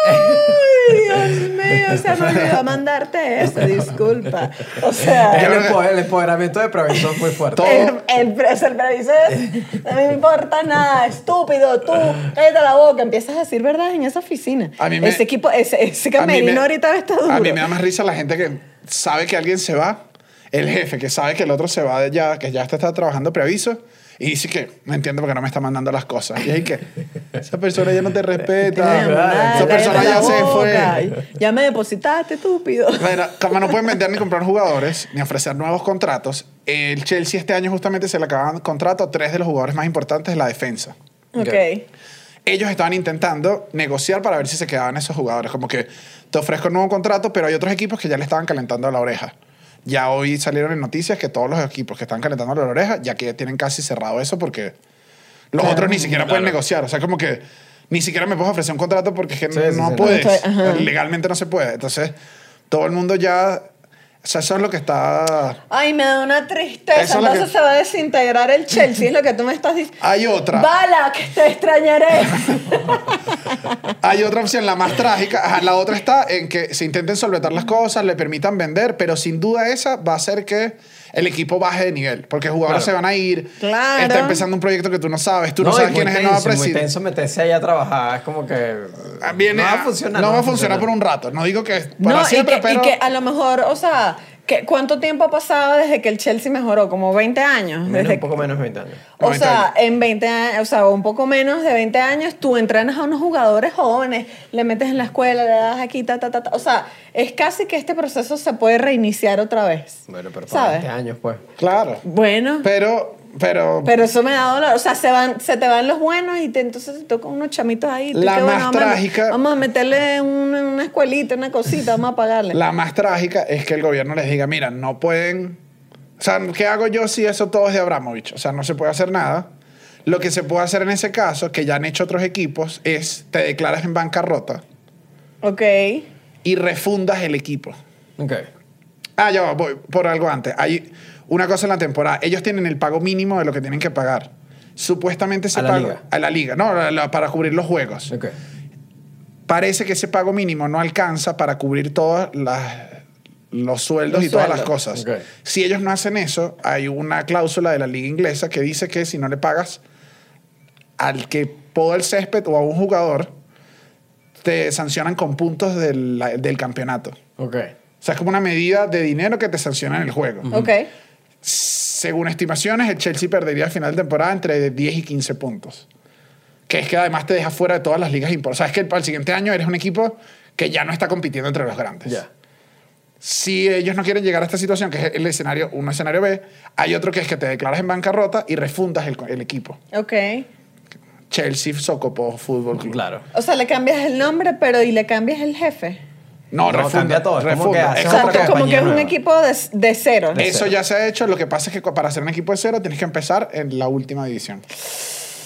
Speaker 3: ¡ay, Dios mío! mío, se me olvidó mandarte eso, disculpa. O
Speaker 2: El,
Speaker 3: sea,
Speaker 2: empo- el empoderamiento de prevención es muy fuerte.
Speaker 3: El, el, pre- o sea, el preaviso es, no me importa nada, estúpido, tú, cállate la boca, empiezas a decir verdad en esa oficina.
Speaker 1: A mí me-
Speaker 3: ese equipo, ese, ese camerino
Speaker 1: me-
Speaker 3: ahorita está duro.
Speaker 1: A mí me da más risa la gente que sabe que alguien se va, el jefe que sabe que el otro se va de ya, que ya está, está trabajando preaviso, y dice que no entiendo por qué no me está mandando las cosas. Y es que esa persona ya no te respeta,
Speaker 2: Claro,
Speaker 1: esa persona ya se fue.
Speaker 3: Ya me depositaste, estúpido.
Speaker 1: Bueno, como no pueden vender ni comprar jugadores, ni ofrecer nuevos contratos, el Chelsea este año justamente se le acaban contrato a tres de los jugadores más importantes de la defensa.
Speaker 3: Ok.
Speaker 1: ellos estaban intentando negociar para ver si se quedaban esos jugadores. Como que te ofrezco un nuevo contrato, pero hay otros equipos que ya le estaban calentando la oreja. Ya hoy salieron en noticias que todos los equipos que están calentando la oreja, ya que ya tienen casi cerrado eso porque los
Speaker 3: Claro.
Speaker 1: otros ni siquiera pueden negociar. O sea, como que ni siquiera me puedes ofrecer un contrato porque es que
Speaker 2: Sí,
Speaker 1: no,
Speaker 2: sí,
Speaker 1: no
Speaker 2: sí.
Speaker 1: puedes. Legalmente no se puede. Entonces, todo el mundo ya... O sea, eso es lo que está...
Speaker 3: Ay, me da una
Speaker 1: Eso
Speaker 3: tristeza.
Speaker 1: es lo
Speaker 3: Entonces
Speaker 1: que-
Speaker 3: se va a desintegrar el Chelsea, es lo que tú me estás diciendo.
Speaker 1: Hay otra.
Speaker 3: Bala, que te extrañaré.
Speaker 1: Hay otra opción, la más trágica. Ajá, la otra está en que se intenten solventar las cosas, le permitan vender, pero sin duda esa va a hacer que el equipo baje de nivel. Porque jugadores
Speaker 2: Claro.
Speaker 1: se van a ir.
Speaker 3: Claro.
Speaker 1: Está empezando un proyecto que tú no sabes. Tú no,
Speaker 2: y
Speaker 1: sabes quién es el nuevo
Speaker 2: tenso, muy
Speaker 1: presidente.
Speaker 2: tenso meterse ahí a trabajar. Es como que.
Speaker 1: Viene,
Speaker 2: no va a funcionar.
Speaker 1: no va a funcionar por un rato. No digo que para
Speaker 3: No, y
Speaker 1: siempre,
Speaker 3: que,
Speaker 1: pero.
Speaker 3: y que a lo mejor, o sea, que, ¿cuánto tiempo ha pasado desde que el Chelsea mejoró? ¿Como 20 años?
Speaker 2: Menos,
Speaker 3: Desde
Speaker 2: un poco menos de 20 años.
Speaker 3: O
Speaker 1: 90
Speaker 3: sea,
Speaker 1: años.
Speaker 3: en 20 años, o sea, un poco menos de 20 años, tú entrenas a unos jugadores jóvenes, le metes en la escuela, le das aquí, ta, ta, ta, ta. O sea, es casi que este proceso se puede reiniciar otra vez.
Speaker 2: Bueno, pero para
Speaker 3: ¿Sabes?
Speaker 2: 20 años, pues.
Speaker 1: Claro.
Speaker 3: Bueno,
Speaker 1: Pero. Pero.
Speaker 3: pero eso me da dolor. O sea, se, van, se te van los buenos y te, entonces te tocan unos chamitos ahí.
Speaker 1: La
Speaker 3: que,
Speaker 1: más
Speaker 3: vamos a-
Speaker 1: trágica-
Speaker 3: Vamos a meterle una, una escuelita, una cosita, vamos a pagarle.
Speaker 1: La más trágica es que el gobierno les diga, mira, no pueden... O sea, ¿qué hago yo si eso todo es de Abramovich? O sea, no se puede hacer nada. Lo que se puede hacer en ese caso, que ya han hecho otros equipos, es te declaras en bancarrota
Speaker 3: Ok.
Speaker 1: y refundas el equipo.
Speaker 2: Ok.
Speaker 1: Ah, ya voy por algo antes. Hay una cosa en la temporada. Ellos tienen el pago mínimo de lo que tienen que pagar. Supuestamente ese
Speaker 2: A la
Speaker 1: pago...
Speaker 2: liga.
Speaker 1: A la liga. No, la- la- para cubrir los juegos.
Speaker 2: Ok.
Speaker 1: parece que ese pago mínimo no alcanza para cubrir todos las- los sueldos
Speaker 3: Los
Speaker 1: y todas las cosas.
Speaker 2: Ok.
Speaker 1: Si ellos no hacen eso, hay una cláusula de la liga inglesa que dice que si no le pagas al que poda el césped o a un jugador, te sancionan con puntos del, del campeonato.
Speaker 2: Ok.
Speaker 1: O sea, es como una medida de dinero que te sanciona en el juego.
Speaker 3: Ok.
Speaker 1: Según estimaciones, el Chelsea perdería al final de temporada entre 10 y 15 puntos. Que es que además te deja fuera de todas las ligas importantes. O sea, es que para el siguiente año eres un equipo que ya no está compitiendo entre los grandes.
Speaker 2: Ya.
Speaker 1: Si ellos no quieren llegar a esta situación, que es el escenario, un escenario B, hay otro que es que te declaras en bancarrota y refundas el, el equipo.
Speaker 3: Ok.
Speaker 1: Chelsea Socopo Fútbol Club.
Speaker 2: Claro.
Speaker 3: O sea, le cambias el nombre, pero y le cambias el jefe.
Speaker 1: No,
Speaker 2: No,
Speaker 1: refunda.
Speaker 2: cambia todo, como
Speaker 1: refunda.
Speaker 2: que haces
Speaker 1: Es
Speaker 3: O sea,
Speaker 1: otra
Speaker 2: otra
Speaker 3: tú- como que es un equipo de, de cero.
Speaker 2: De
Speaker 1: Eso
Speaker 2: cero.
Speaker 1: ya se ha hecho. Lo que pasa es que para ser un equipo de cero tienes que empezar en la última división.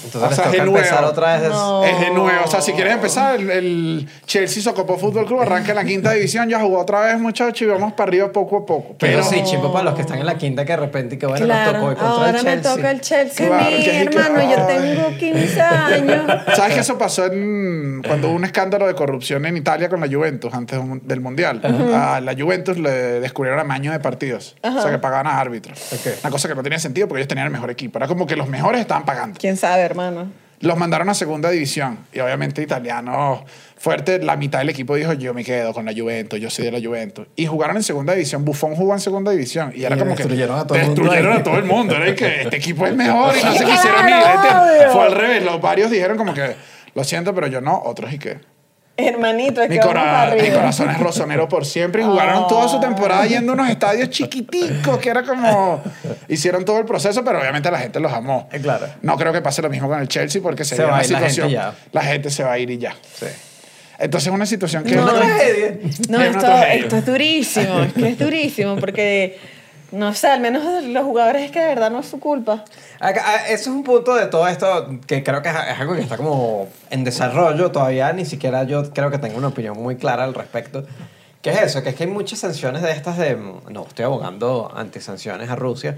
Speaker 2: Entonces
Speaker 1: O sea,
Speaker 2: les
Speaker 1: es
Speaker 2: toca
Speaker 1: de
Speaker 2: empezar
Speaker 1: nuevo.
Speaker 2: otra vez.
Speaker 3: No.
Speaker 1: Es de nuevo. O sea, si quieres empezar, el, el Chelsea Socopo Fútbol Club arranca en la quinta división. Ya jugó otra vez, muchachos, y vamos para arriba poco a poco.
Speaker 2: Pero
Speaker 1: Pero
Speaker 2: sí, chimbo para los que están en la quinta que de repente que bueno, nos
Speaker 3: Claro,
Speaker 2: tocó hoy contra
Speaker 3: ahora
Speaker 2: el
Speaker 3: me
Speaker 2: Chelsea.
Speaker 3: toca el Chelsea.
Speaker 1: Claro, que que-
Speaker 3: hermano, yo tengo 15 años.
Speaker 1: ¿Sabes que eso pasó en, cuando hubo un escándalo de corrupción en Italia con la Juventus antes del Mundial? A la Juventus le descubrieron amaños de partidos. O sea, que pagaban a árbitros.
Speaker 2: Ok.
Speaker 1: Una cosa que no tenía sentido porque ellos tenían el mejor equipo. Era como que los mejores estaban pagando.
Speaker 3: ¿Quién sabe, hermano?
Speaker 1: Los mandaron a segunda división. Y obviamente italiano fuerte. La mitad del equipo dijo, yo me quedo con la Juventus, yo soy de la Juventus. Y jugaron en segunda división. Buffon jugó en segunda división. Y era
Speaker 2: Y
Speaker 1: como que...
Speaker 2: destruyeron a todo el mundo
Speaker 1: destruyeron a todo el mundo. Era que este equipo es mejor y no se quisieron ir. Este-. Fue al revés. Los varios dijeron como que, lo siento, pero yo no. Otros y que...
Speaker 3: Hermanito, es
Speaker 1: Mi,
Speaker 3: que vamos
Speaker 1: cora- mi corazón es rosonero por siempre y jugaron toda su temporada yendo a unos estadios chiquiticos que era como hicieron todo el proceso pero obviamente la gente los amó
Speaker 2: Eh, claro.
Speaker 1: no creo que pase lo mismo con el Chelsea porque
Speaker 2: Se
Speaker 1: sería
Speaker 2: va
Speaker 1: una
Speaker 2: la gente
Speaker 1: situación
Speaker 2: ya.
Speaker 1: la gente se va a ir y ya
Speaker 2: Sí.
Speaker 1: entonces es una situación que
Speaker 3: No,
Speaker 2: Una
Speaker 3: no,
Speaker 2: tragedia.
Speaker 3: No,
Speaker 1: Es una
Speaker 3: esto,
Speaker 1: tragedia.
Speaker 3: esto es durísimo, es que es durísimo, porque, no sé, al menos los jugadores es que de verdad no es su culpa.
Speaker 2: Acá, ah, eso es un punto de todo esto que creo que es algo que está como en desarrollo. Todavía ni siquiera yo creo que tengo una opinión muy clara al respecto. ¿Qué es eso? Que es que hay muchas sanciones de estas de... No, estoy abogando antisanciones a Rusia.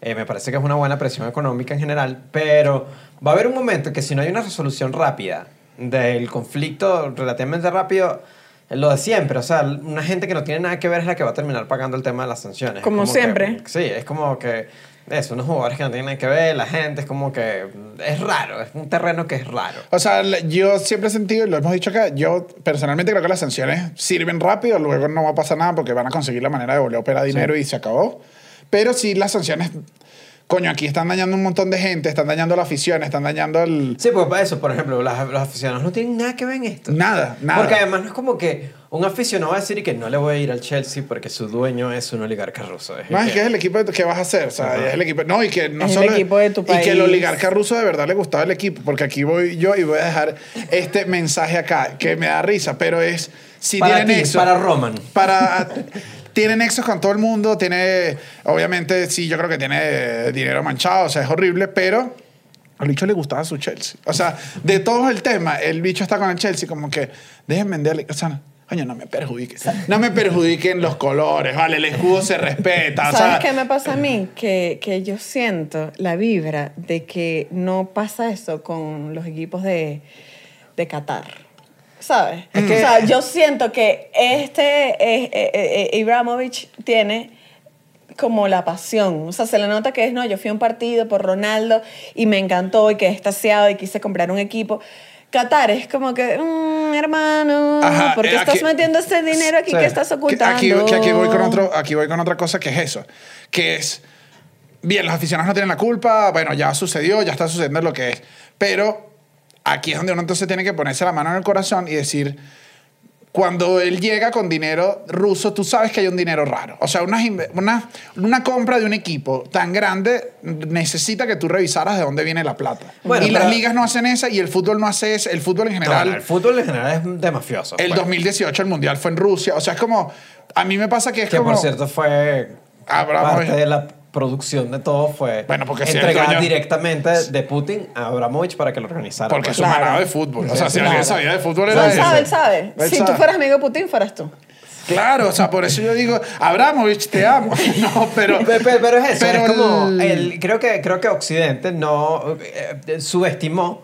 Speaker 2: Eh, me parece que es una buena presión económica en general, pero va a haber un momento que si no hay una resolución rápida del conflicto relativamente rápido, lo de siempre. O sea, una gente que no tiene nada que ver es la que va a terminar pagando el tema de las sanciones.
Speaker 3: Como siempre.
Speaker 2: sí, es como que. Eso, unos jugadores que no tienen nada que ver, la gente es como que. Es raro, es un terreno que es raro.
Speaker 1: O sea, yo siempre he sentido, y lo hemos dicho acá, yo personalmente creo que las sanciones sirven rápido, luego no va a pasar nada porque van a conseguir la manera de volver a operar dinero y se acabó. Pero sí, las sanciones, coño, aquí están dañando un montón de gente, están dañando la afición, están dañando el...
Speaker 2: Sí, pues para eso, por ejemplo, las- los aficionados no tienen nada que ver en esto.
Speaker 1: Nada, nada.
Speaker 2: Porque además no es como que un aficionado va a decir que no le voy a ir al Chelsea porque su dueño es un oligarca ruso. Es
Speaker 1: No, es
Speaker 2: que-
Speaker 1: que es el equipo de- que vas a hacer, o sea, es el equipo, no, y que no
Speaker 3: Es el
Speaker 1: solo
Speaker 3: equipo de tu
Speaker 1: y que el
Speaker 3: país.
Speaker 1: oligarca ruso de verdad le gustaba el equipo, porque aquí voy yo y voy a dejar este mensaje acá que me da risa, pero es si
Speaker 2: Para
Speaker 1: tiene
Speaker 2: ti,
Speaker 1: nexo
Speaker 2: para Roman.
Speaker 1: para tiene nexos con todo el mundo, tiene obviamente sí, yo creo que tiene dinero manchado, o sea, es horrible, pero al bicho le gustaba su Chelsea. O sea, de todo el tema, el bicho está con el Chelsea como que dejen venderle, o sea, Coño, no me perjudiquen. No me perjudiquen los colores, vale, el escudo se respeta. o
Speaker 3: ¿Sabes
Speaker 1: sea,
Speaker 3: qué me pasa a mí? Que, que yo siento la vibra de que no pasa eso con los equipos de, de Qatar. ¿Sabes?
Speaker 2: Es que-
Speaker 3: o sea, yo siento que este eh, eh, eh, Ibrahimovic tiene como la pasión. O sea, se le nota que es, no, yo fui a un partido por Ronaldo y me encantó y quedé extasiado y quise comprar un equipo. Qatar es como que, mm, hermano,
Speaker 1: Ajá,
Speaker 3: ¿por qué
Speaker 1: eh,
Speaker 3: estás metiendo ese dinero aquí
Speaker 2: Sí.
Speaker 3: que estás
Speaker 1: que
Speaker 3: ocultando?
Speaker 1: aquí, que aquí voy con otro, aquí voy con otra cosa que es eso, que es bien, los aficionados no tienen la culpa, bueno, ya sucedió, ya está sucediendo lo que es, pero aquí es donde uno entonces tiene que ponerse la mano en el corazón y decir, cuando él llega con dinero ruso, tú sabes que hay un dinero raro. O sea, una, una, una compra de un equipo tan grande necesita que tú revisaras de dónde viene la plata.
Speaker 2: Bueno,
Speaker 1: y las ligas no hacen esa y el fútbol no hace eso. El fútbol en general...
Speaker 2: No, el fútbol en general es de mafioso.
Speaker 1: El
Speaker 2: pues.
Speaker 1: 2018 el mundial fue en Rusia. O sea, es como. A mí me pasa que es
Speaker 2: Que
Speaker 1: como.
Speaker 2: por cierto fue parte de la producción de todo fue
Speaker 1: Bueno, porque si el
Speaker 2: entregada
Speaker 1: dueño-
Speaker 2: directamente de Putin a Abramovich para que lo organizara.
Speaker 1: Porque es un de fútbol. O sea, si
Speaker 3: Claro.
Speaker 1: alguien sabía de fútbol
Speaker 3: No,
Speaker 1: era
Speaker 3: él sabe, él sabe.
Speaker 1: Él
Speaker 3: si
Speaker 1: sabe.
Speaker 3: tú fueras amigo de Putin, fueras tú.
Speaker 1: Claro, o sea, por eso yo digo, Abramovich, te amo. No, pero.
Speaker 2: Pe- pe- Pero, es eso,
Speaker 1: pero
Speaker 2: es como
Speaker 1: el-
Speaker 2: el- creo, que, creo que Occidente no eh, subestimó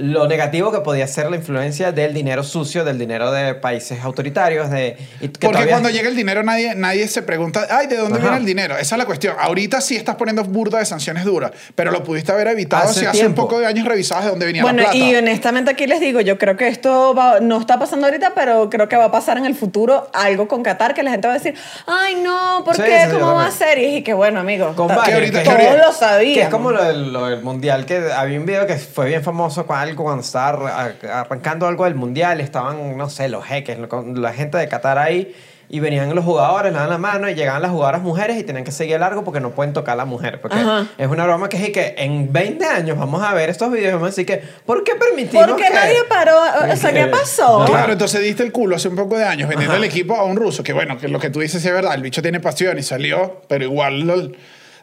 Speaker 2: lo negativo que podía ser la influencia del dinero sucio, del dinero de países autoritarios. De, que
Speaker 1: Porque
Speaker 2: todavía-
Speaker 1: cuando llega el dinero nadie, nadie se pregunta, ay, ¿de dónde
Speaker 2: Ajá.
Speaker 1: viene el dinero? Esa es la cuestión. Ahorita sí estás poniendo burda de sanciones duras, pero lo pudiste haber evitado
Speaker 2: Hace
Speaker 1: si hace
Speaker 2: tiempo.
Speaker 1: un poco de años revisabas de dónde venía
Speaker 3: Bueno,
Speaker 1: la plata.
Speaker 3: y honestamente aquí les digo, yo creo que esto va- no está pasando ahorita, pero creo que va a pasar en el futuro algo con Qatar, que la gente va a decir, ay no, ¿por
Speaker 2: Sí,
Speaker 3: qué?
Speaker 2: sí,
Speaker 3: ¿Cómo va a ser? Y dije que bueno, amigo,
Speaker 2: Con
Speaker 3: ta-
Speaker 2: varios,
Speaker 1: ahorita-
Speaker 2: que-
Speaker 1: que
Speaker 3: todos
Speaker 1: ahorita-
Speaker 3: lo sabían.
Speaker 2: Que es como lo del, lo del mundial, que había un video que fue bien famoso con algo cuando estaba arra- arrancando algo del mundial, estaban, no sé, los jeques, la gente de Qatar ahí, y venían los jugadores, le daban la mano y llegaban las jugadoras mujeres y tenían que seguir largo porque no pueden tocar a la mujer. Porque
Speaker 3: Ajá.
Speaker 2: es una broma que es que en 20 años vamos a ver estos videos y vamos a decir que, ¿por qué permitimos
Speaker 3: ¿Por qué
Speaker 2: que-
Speaker 3: nadie paró? O sea, ¿qué pasó?
Speaker 1: Claro, entonces diste el culo hace un poco de años vendiendo
Speaker 2: Ajá.
Speaker 1: el equipo a un ruso, que bueno, que lo que tú dices es verdad, el bicho tiene pasión y salió, pero igual lo-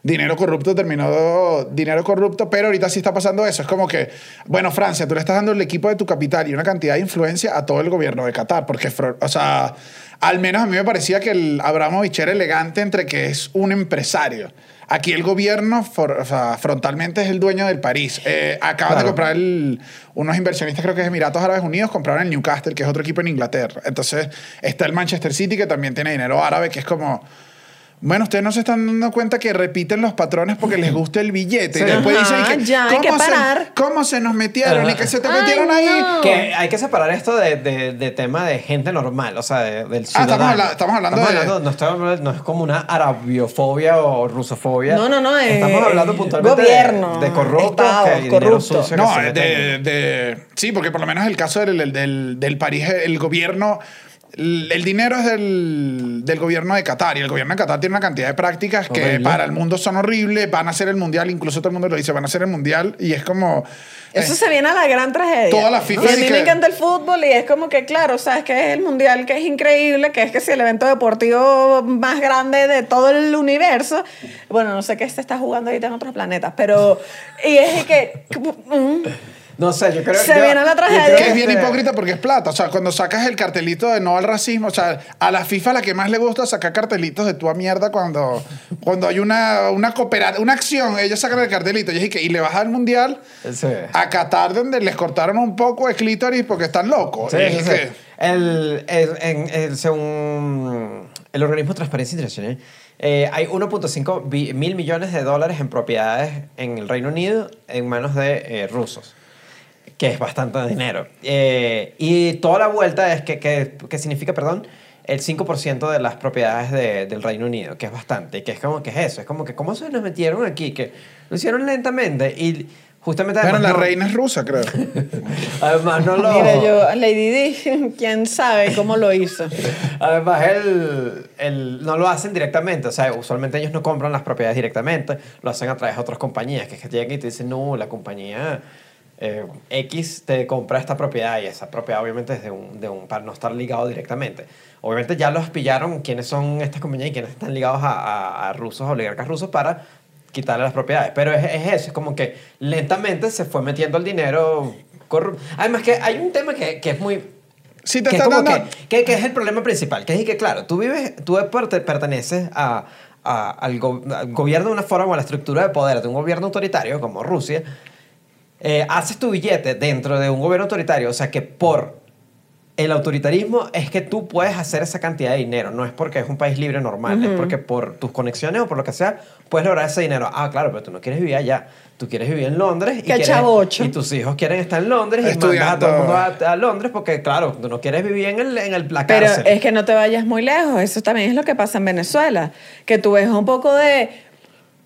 Speaker 1: dinero corrupto terminó dinero corrupto, pero ahorita sí está pasando eso. Es como que, bueno, Francia, tú le estás dando el equipo de tu capital y una cantidad de influencia a todo el gobierno de Qatar, porque, o sea, al menos a mí me parecía que el Abramovich era elegante entre que es un empresario. Aquí el gobierno for- o sea, frontalmente es el dueño del París. Eh, acaban de comprar el- unos inversionistas, creo que es Emiratos Árabes Unidos, compraron el Newcastle, que es otro equipo en Inglaterra. Entonces está el Manchester City, que también tiene dinero árabe, que es como... Bueno, ustedes no se están dando cuenta que repiten los patrones porque les gusta el billete.
Speaker 2: Sí.
Speaker 1: Y después
Speaker 3: Ajá,
Speaker 1: dicen que,
Speaker 3: ya, hay que
Speaker 1: ¿cómo se-
Speaker 3: parar.
Speaker 1: ¿Cómo se nos metieron?
Speaker 2: Ajá.
Speaker 1: Y que se te
Speaker 3: Ay,
Speaker 1: metieron ahí.
Speaker 3: no.
Speaker 2: Que hay que separar esto de, de, de tema de gente normal, o sea, de- del
Speaker 1: Ah, estamos
Speaker 2: ciudadano.
Speaker 1: habla- estamos hablando de-
Speaker 2: no, estamos hablando- no es como una arabiofobia o rusofobia.
Speaker 3: No, no, no, eh,
Speaker 2: Estamos hablando puntualmente
Speaker 3: gobierno,
Speaker 2: de, de corruptos
Speaker 3: Estado,
Speaker 2: que,
Speaker 3: corrupto.
Speaker 2: sucio que
Speaker 1: No,
Speaker 2: se
Speaker 1: de, de- sí, porque por lo menos el caso del, del, del, del París, el gobierno, el, dinero es del, del gobierno de Qatar y el gobierno de Qatar tiene una cantidad de prácticas que
Speaker 2: Horrible.
Speaker 1: para el mundo son horribles, van a hacer el mundial, incluso todo el mundo lo dice, van a hacer el mundial y es como...
Speaker 3: Eso
Speaker 1: eh,
Speaker 3: se viene a la gran tragedia.
Speaker 1: Toda la FIFA
Speaker 3: Y a mí
Speaker 1: que-
Speaker 3: me encanta el fútbol y es como que, claro, sabes que es el mundial que es increíble, que es que es el evento deportivo más grande de todo el universo. Bueno, no sé qué se está jugando ahorita en otros planetas, pero. Y es que.
Speaker 2: No sé, yo creo
Speaker 3: Se
Speaker 2: yo-
Speaker 3: viene la tragedia.
Speaker 2: creo
Speaker 1: Que es bien
Speaker 2: este-
Speaker 1: hipócrita porque es plata. O sea, cuando sacas el cartelito de no al racismo, o sea, a la FIFA la que más le gusta sacar cartelitos de tu mierda cuando, cuando hay una, una cooperativa, una acción, ellos sacan el cartelito. Y, que, y le vas al mundial
Speaker 2: Sí.
Speaker 1: a Qatar donde les cortaron un poco el clítoris porque están locos.
Speaker 2: Sí,
Speaker 1: Y es
Speaker 2: sí, sí.
Speaker 1: que-
Speaker 2: El, el- en- el- según el organismo de Transparencia Internacional, eh, hay 1.5 bi- mil millones de dólares en propiedades en el Reino Unido en manos de eh, rusos, que es bastante dinero. Eh, y toda la vuelta es que, que, que significa, perdón, el 5% de las propiedades de- del Reino Unido, que es bastante, que es como que es eso, es como que cómo se nos metieron aquí, que lo hicieron lentamente y justamente... Además
Speaker 1: la
Speaker 2: no-
Speaker 1: reina es rusa, creo.
Speaker 2: Además no lo...
Speaker 3: Mira, yo, Lady Di, quién sabe cómo lo hizo.
Speaker 2: Además, el, el- no lo hacen directamente. O sea, usualmente ellos no compran las propiedades directamente. Lo hacen a través de otras compañías. Que es que llegan y te dicen, no, la compañía eh, X te compra esta propiedad. Y esa propiedad, obviamente, es de un, de un, para no estar ligado directamente. Obviamente, ya los pillaron quiénes son estas compañías y quiénes están ligados a, a- a rusos, oligarcas rusos, para quitarle las propiedades. Pero es, es eso. Es como que lentamente se fue metiendo el dinero corrupto. Además, que hay un tema que, que es muy
Speaker 1: Si te
Speaker 2: que es
Speaker 1: están
Speaker 2: como
Speaker 1: dando...
Speaker 2: que, que- que es el problema principal. Que es que, claro, tú vives, tú perte- perteneces a, a- al, go- al gobierno de una forma o a la estructura de poder de un gobierno autoritario como Rusia. Eh, haces tu billete dentro de un gobierno autoritario. O sea que por el autoritarismo es que tú puedes hacer esa cantidad de dinero. No es porque es un país libre normal. Es porque por tus conexiones o por lo que sea puedes lograr ese dinero. Ah, claro, pero tú no quieres vivir allá. Tú quieres vivir en Londres. Y, quieres- y tus hijos quieren estar en Londres y
Speaker 1: Estudiando.
Speaker 2: mandas a todo el mundo a, a Londres porque, claro, tú no quieres vivir en, el, en el, la
Speaker 3: Pero
Speaker 2: cárcel.
Speaker 3: es que no te vayas muy lejos. Eso también es lo que pasa en Venezuela. Que tú ves un poco de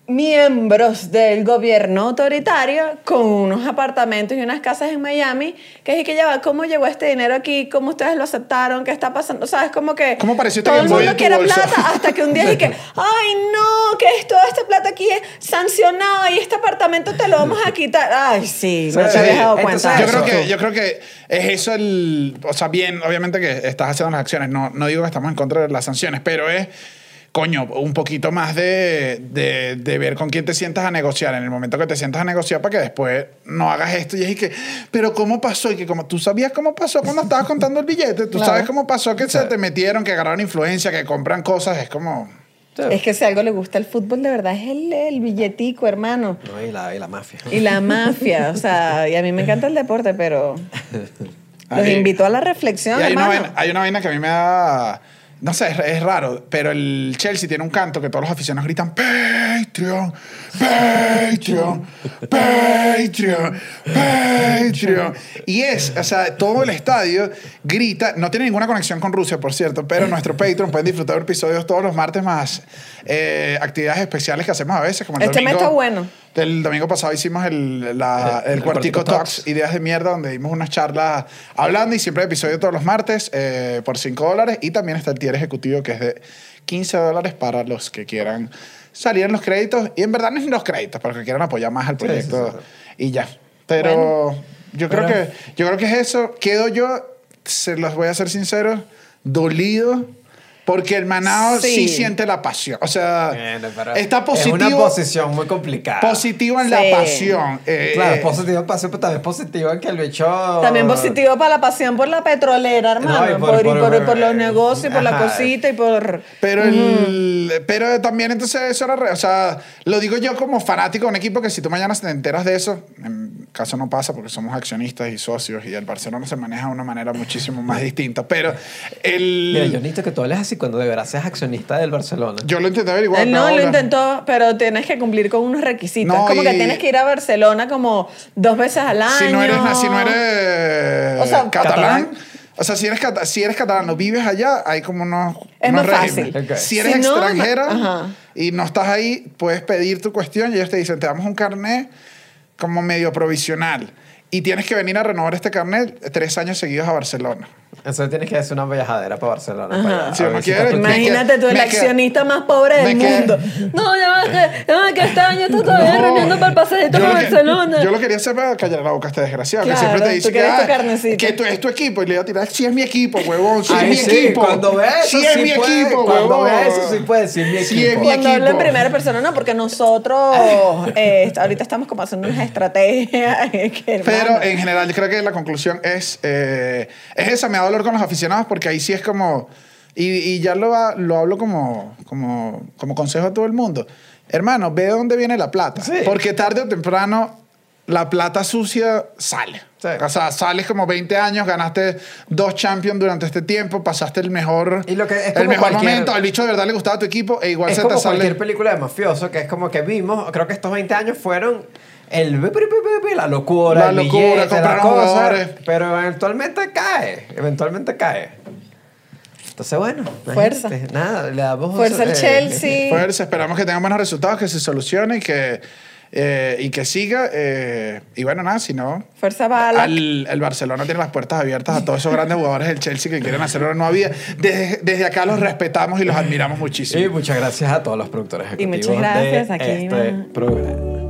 Speaker 3: miembros del gobierno autoritario con unos apartamentos y unas casas en Miami, que es que ya va, ¿cómo llegó este dinero aquí? ¿Cómo ustedes lo aceptaron? ¿Qué está pasando? O sea, es como que
Speaker 1: ¿Cómo apareció este
Speaker 3: todo el mundo quiere plata hasta que un día es que, ay no, que es toda esta plata aquí es sancionada y este apartamento te lo vamos a quitar. Ay, sí, no
Speaker 2: Sí,
Speaker 3: te habías dado
Speaker 2: entonces,
Speaker 3: cuenta. de
Speaker 1: Yo
Speaker 3: eso.
Speaker 1: creo, que, yo creo que es eso el... O sea, bien, obviamente que estás haciendo las acciones. No, no digo que estamos en contra de las sanciones, pero es, coño, un poquito más de, de, de ver con quién te sientas a negociar. En el momento que te sientas a negociar para que después no hagas esto y es que, pero ¿cómo pasó? Y que como tú sabías cómo pasó cuando estabas contando el billete, tú
Speaker 3: Claro.
Speaker 1: sabes cómo pasó que se te metieron, que agarraron influencia, que compran cosas, es como...
Speaker 3: Es que si algo le gusta el fútbol, de verdad, es el, el billetico, hermano.
Speaker 2: No, y, la, y la mafia.
Speaker 3: Y la mafia, o sea, y a mí me encanta el deporte, pero los invito a la reflexión,
Speaker 1: Y hay una,
Speaker 3: hermano.
Speaker 1: vaina, hay una vaina que a mí me da. No sé, es, es raro, pero el Chelsea tiene un canto que todos los aficionados gritan: Patreon, Patreon, Patreon, Patreon. Y es, o sea, todo el estadio grita. No tiene ninguna conexión con Rusia, por cierto, pero nuestro Patreon pueden disfrutar de episodios todos los martes más eh, actividades especiales que hacemos a veces, como el
Speaker 3: Este mes está bueno.
Speaker 1: El domingo pasado hicimos el, la- el,
Speaker 2: El
Speaker 1: Cuartico
Speaker 2: Cuartico
Speaker 1: Talks,
Speaker 2: Talks.
Speaker 1: ideas de mierda, donde dimos unas charlas hablando y siempre hay episodio todos los martes eh, por 5 dólares. Y también está el tier ejecutivo que es de 15 dólares para los que quieran salir en los créditos. Y en verdad no es en los créditos, para los que quieran apoyar más al
Speaker 2: Sí,
Speaker 1: proyecto.
Speaker 2: sí, sí.
Speaker 1: Y ya. Pero yo, creo
Speaker 2: Pero-
Speaker 1: que, yo creo que es eso. Quedo yo, se los voy a ser sincero, dolido. Porque el Manao sí.
Speaker 3: Sí.
Speaker 1: siente la pasión. O sea, está positivo.
Speaker 2: Es una posición muy complicada.
Speaker 1: Positivo en la pasión. Eh,
Speaker 2: Claro,
Speaker 1: eh,
Speaker 2: positivo en pasión, pero también positivo en que el bicho...
Speaker 3: También positivo para la pasión por la petrolera, hermano.
Speaker 2: No, y
Speaker 3: por,
Speaker 2: por-
Speaker 3: y por,
Speaker 2: por-
Speaker 3: por los negocios, por la cosita y por...
Speaker 1: Pero, el, pero también entonces eso era, re- o sea, lo digo yo como fanático de un equipo que si tú mañana te enteras de eso, en caso no pasa porque somos accionistas y socios y el Barcelona se maneja de una manera muchísimo más distinta, pero el...
Speaker 2: Mira, yo necesito que tú hables así cuando de verdad seas accionista del Barcelona.
Speaker 1: yo lo intenté averiguar.
Speaker 3: Él no
Speaker 1: pero
Speaker 3: lo
Speaker 1: ahora-
Speaker 3: intentó, pero tienes que cumplir con unos requisitos.
Speaker 1: No,
Speaker 3: es como que
Speaker 1: y-
Speaker 3: tienes que ir a Barcelona como dos veces al año.
Speaker 1: Si no eres, si no eres
Speaker 3: O sea,
Speaker 1: catalán,
Speaker 2: catalán.
Speaker 1: o sea, si eres, cata- si eres catalán o vives allá, hay como unos,
Speaker 3: Es
Speaker 1: unos
Speaker 3: más
Speaker 1: regímenes.
Speaker 3: fácil.
Speaker 2: Ok.
Speaker 1: Si eres
Speaker 3: Si no,
Speaker 1: extranjero
Speaker 3: ajá.
Speaker 1: y no estás ahí, puedes pedir tu cuestión y ellos te dicen, te damos un carnet como medio provisional. Y tienes que venir a renovar este carnet tres años seguidos a Barcelona.
Speaker 2: Entonces tienes que hacer una viajadera para Barcelona.
Speaker 3: Ajá.
Speaker 2: para
Speaker 1: Si quiere,
Speaker 3: Imagínate tú, el
Speaker 1: me queda-
Speaker 3: accionista más pobre del
Speaker 1: queda-
Speaker 3: mundo. No, ya va, que, ya va, que este año está todavía
Speaker 1: No.
Speaker 3: reuniendo para el pasadito para
Speaker 1: que-
Speaker 3: Barcelona.
Speaker 1: Yo lo quería hacer para callar la boca a este desgraciado,
Speaker 3: Claro,
Speaker 1: que siempre te dice que, ah, que tú, es tu equipo. Y le iba a tirar, sí es mi equipo, huevón, sí es mi
Speaker 2: sí,
Speaker 1: equipo.
Speaker 2: cuando vea eso
Speaker 1: sí es mi
Speaker 2: puede,
Speaker 1: equipo,
Speaker 2: cuando vea eso sí puede decir mi
Speaker 1: Sí es
Speaker 2: equipo.
Speaker 1: mi
Speaker 3: Cuando hablo en
Speaker 1: equipo.
Speaker 3: primera persona, no, porque nosotros eh, ahorita estamos como haciendo unas estrategias. que,
Speaker 1: Pero en general, yo creo que la conclusión es, eh, es esa, me da con los aficionados porque ahí sí es como, y, y ya lo, lo hablo como, como, como consejo a todo el mundo. Hermano, ve de dónde viene la plata.
Speaker 2: Sí.
Speaker 1: Porque tarde o temprano la plata sucia sale.
Speaker 2: Sí.
Speaker 1: O sea, sales como 20 años, ganaste dos champions durante este tiempo, pasaste el mejor,
Speaker 2: Y lo que- es
Speaker 1: el mejor momento, al bicho de verdad le gustaba tu equipo e igual
Speaker 2: es
Speaker 1: se
Speaker 2: como
Speaker 1: te sale...
Speaker 2: cualquier película de mafioso, que es como que vimos, creo que estos 20 años fueron el la locura,
Speaker 1: La
Speaker 2: el
Speaker 1: locura,
Speaker 2: billete, la
Speaker 1: compraron
Speaker 2: cosa,
Speaker 1: jugadores.
Speaker 2: pero eventualmente cae, eventualmente cae. Entonces, bueno,
Speaker 3: Fuerza.
Speaker 2: Nada, le damos
Speaker 3: Fuerza al
Speaker 2: eh,
Speaker 3: Chelsea.
Speaker 1: Fuerza, esperamos que tengan buenos resultados, que se solucione y que, eh, y que siga. eh, y bueno, nada, si no,
Speaker 3: Fuerza bala.
Speaker 1: al- el Barcelona tiene las puertas abiertas a todos esos grandes jugadores del Chelsea que quieren hacer una nueva vida. Desde, desde acá los respetamos y los admiramos muchísimo.
Speaker 2: Y muchas gracias a todos los productores
Speaker 3: Y
Speaker 2: ejecutivos
Speaker 3: muchas gracias,
Speaker 2: de
Speaker 3: aquí,
Speaker 2: este.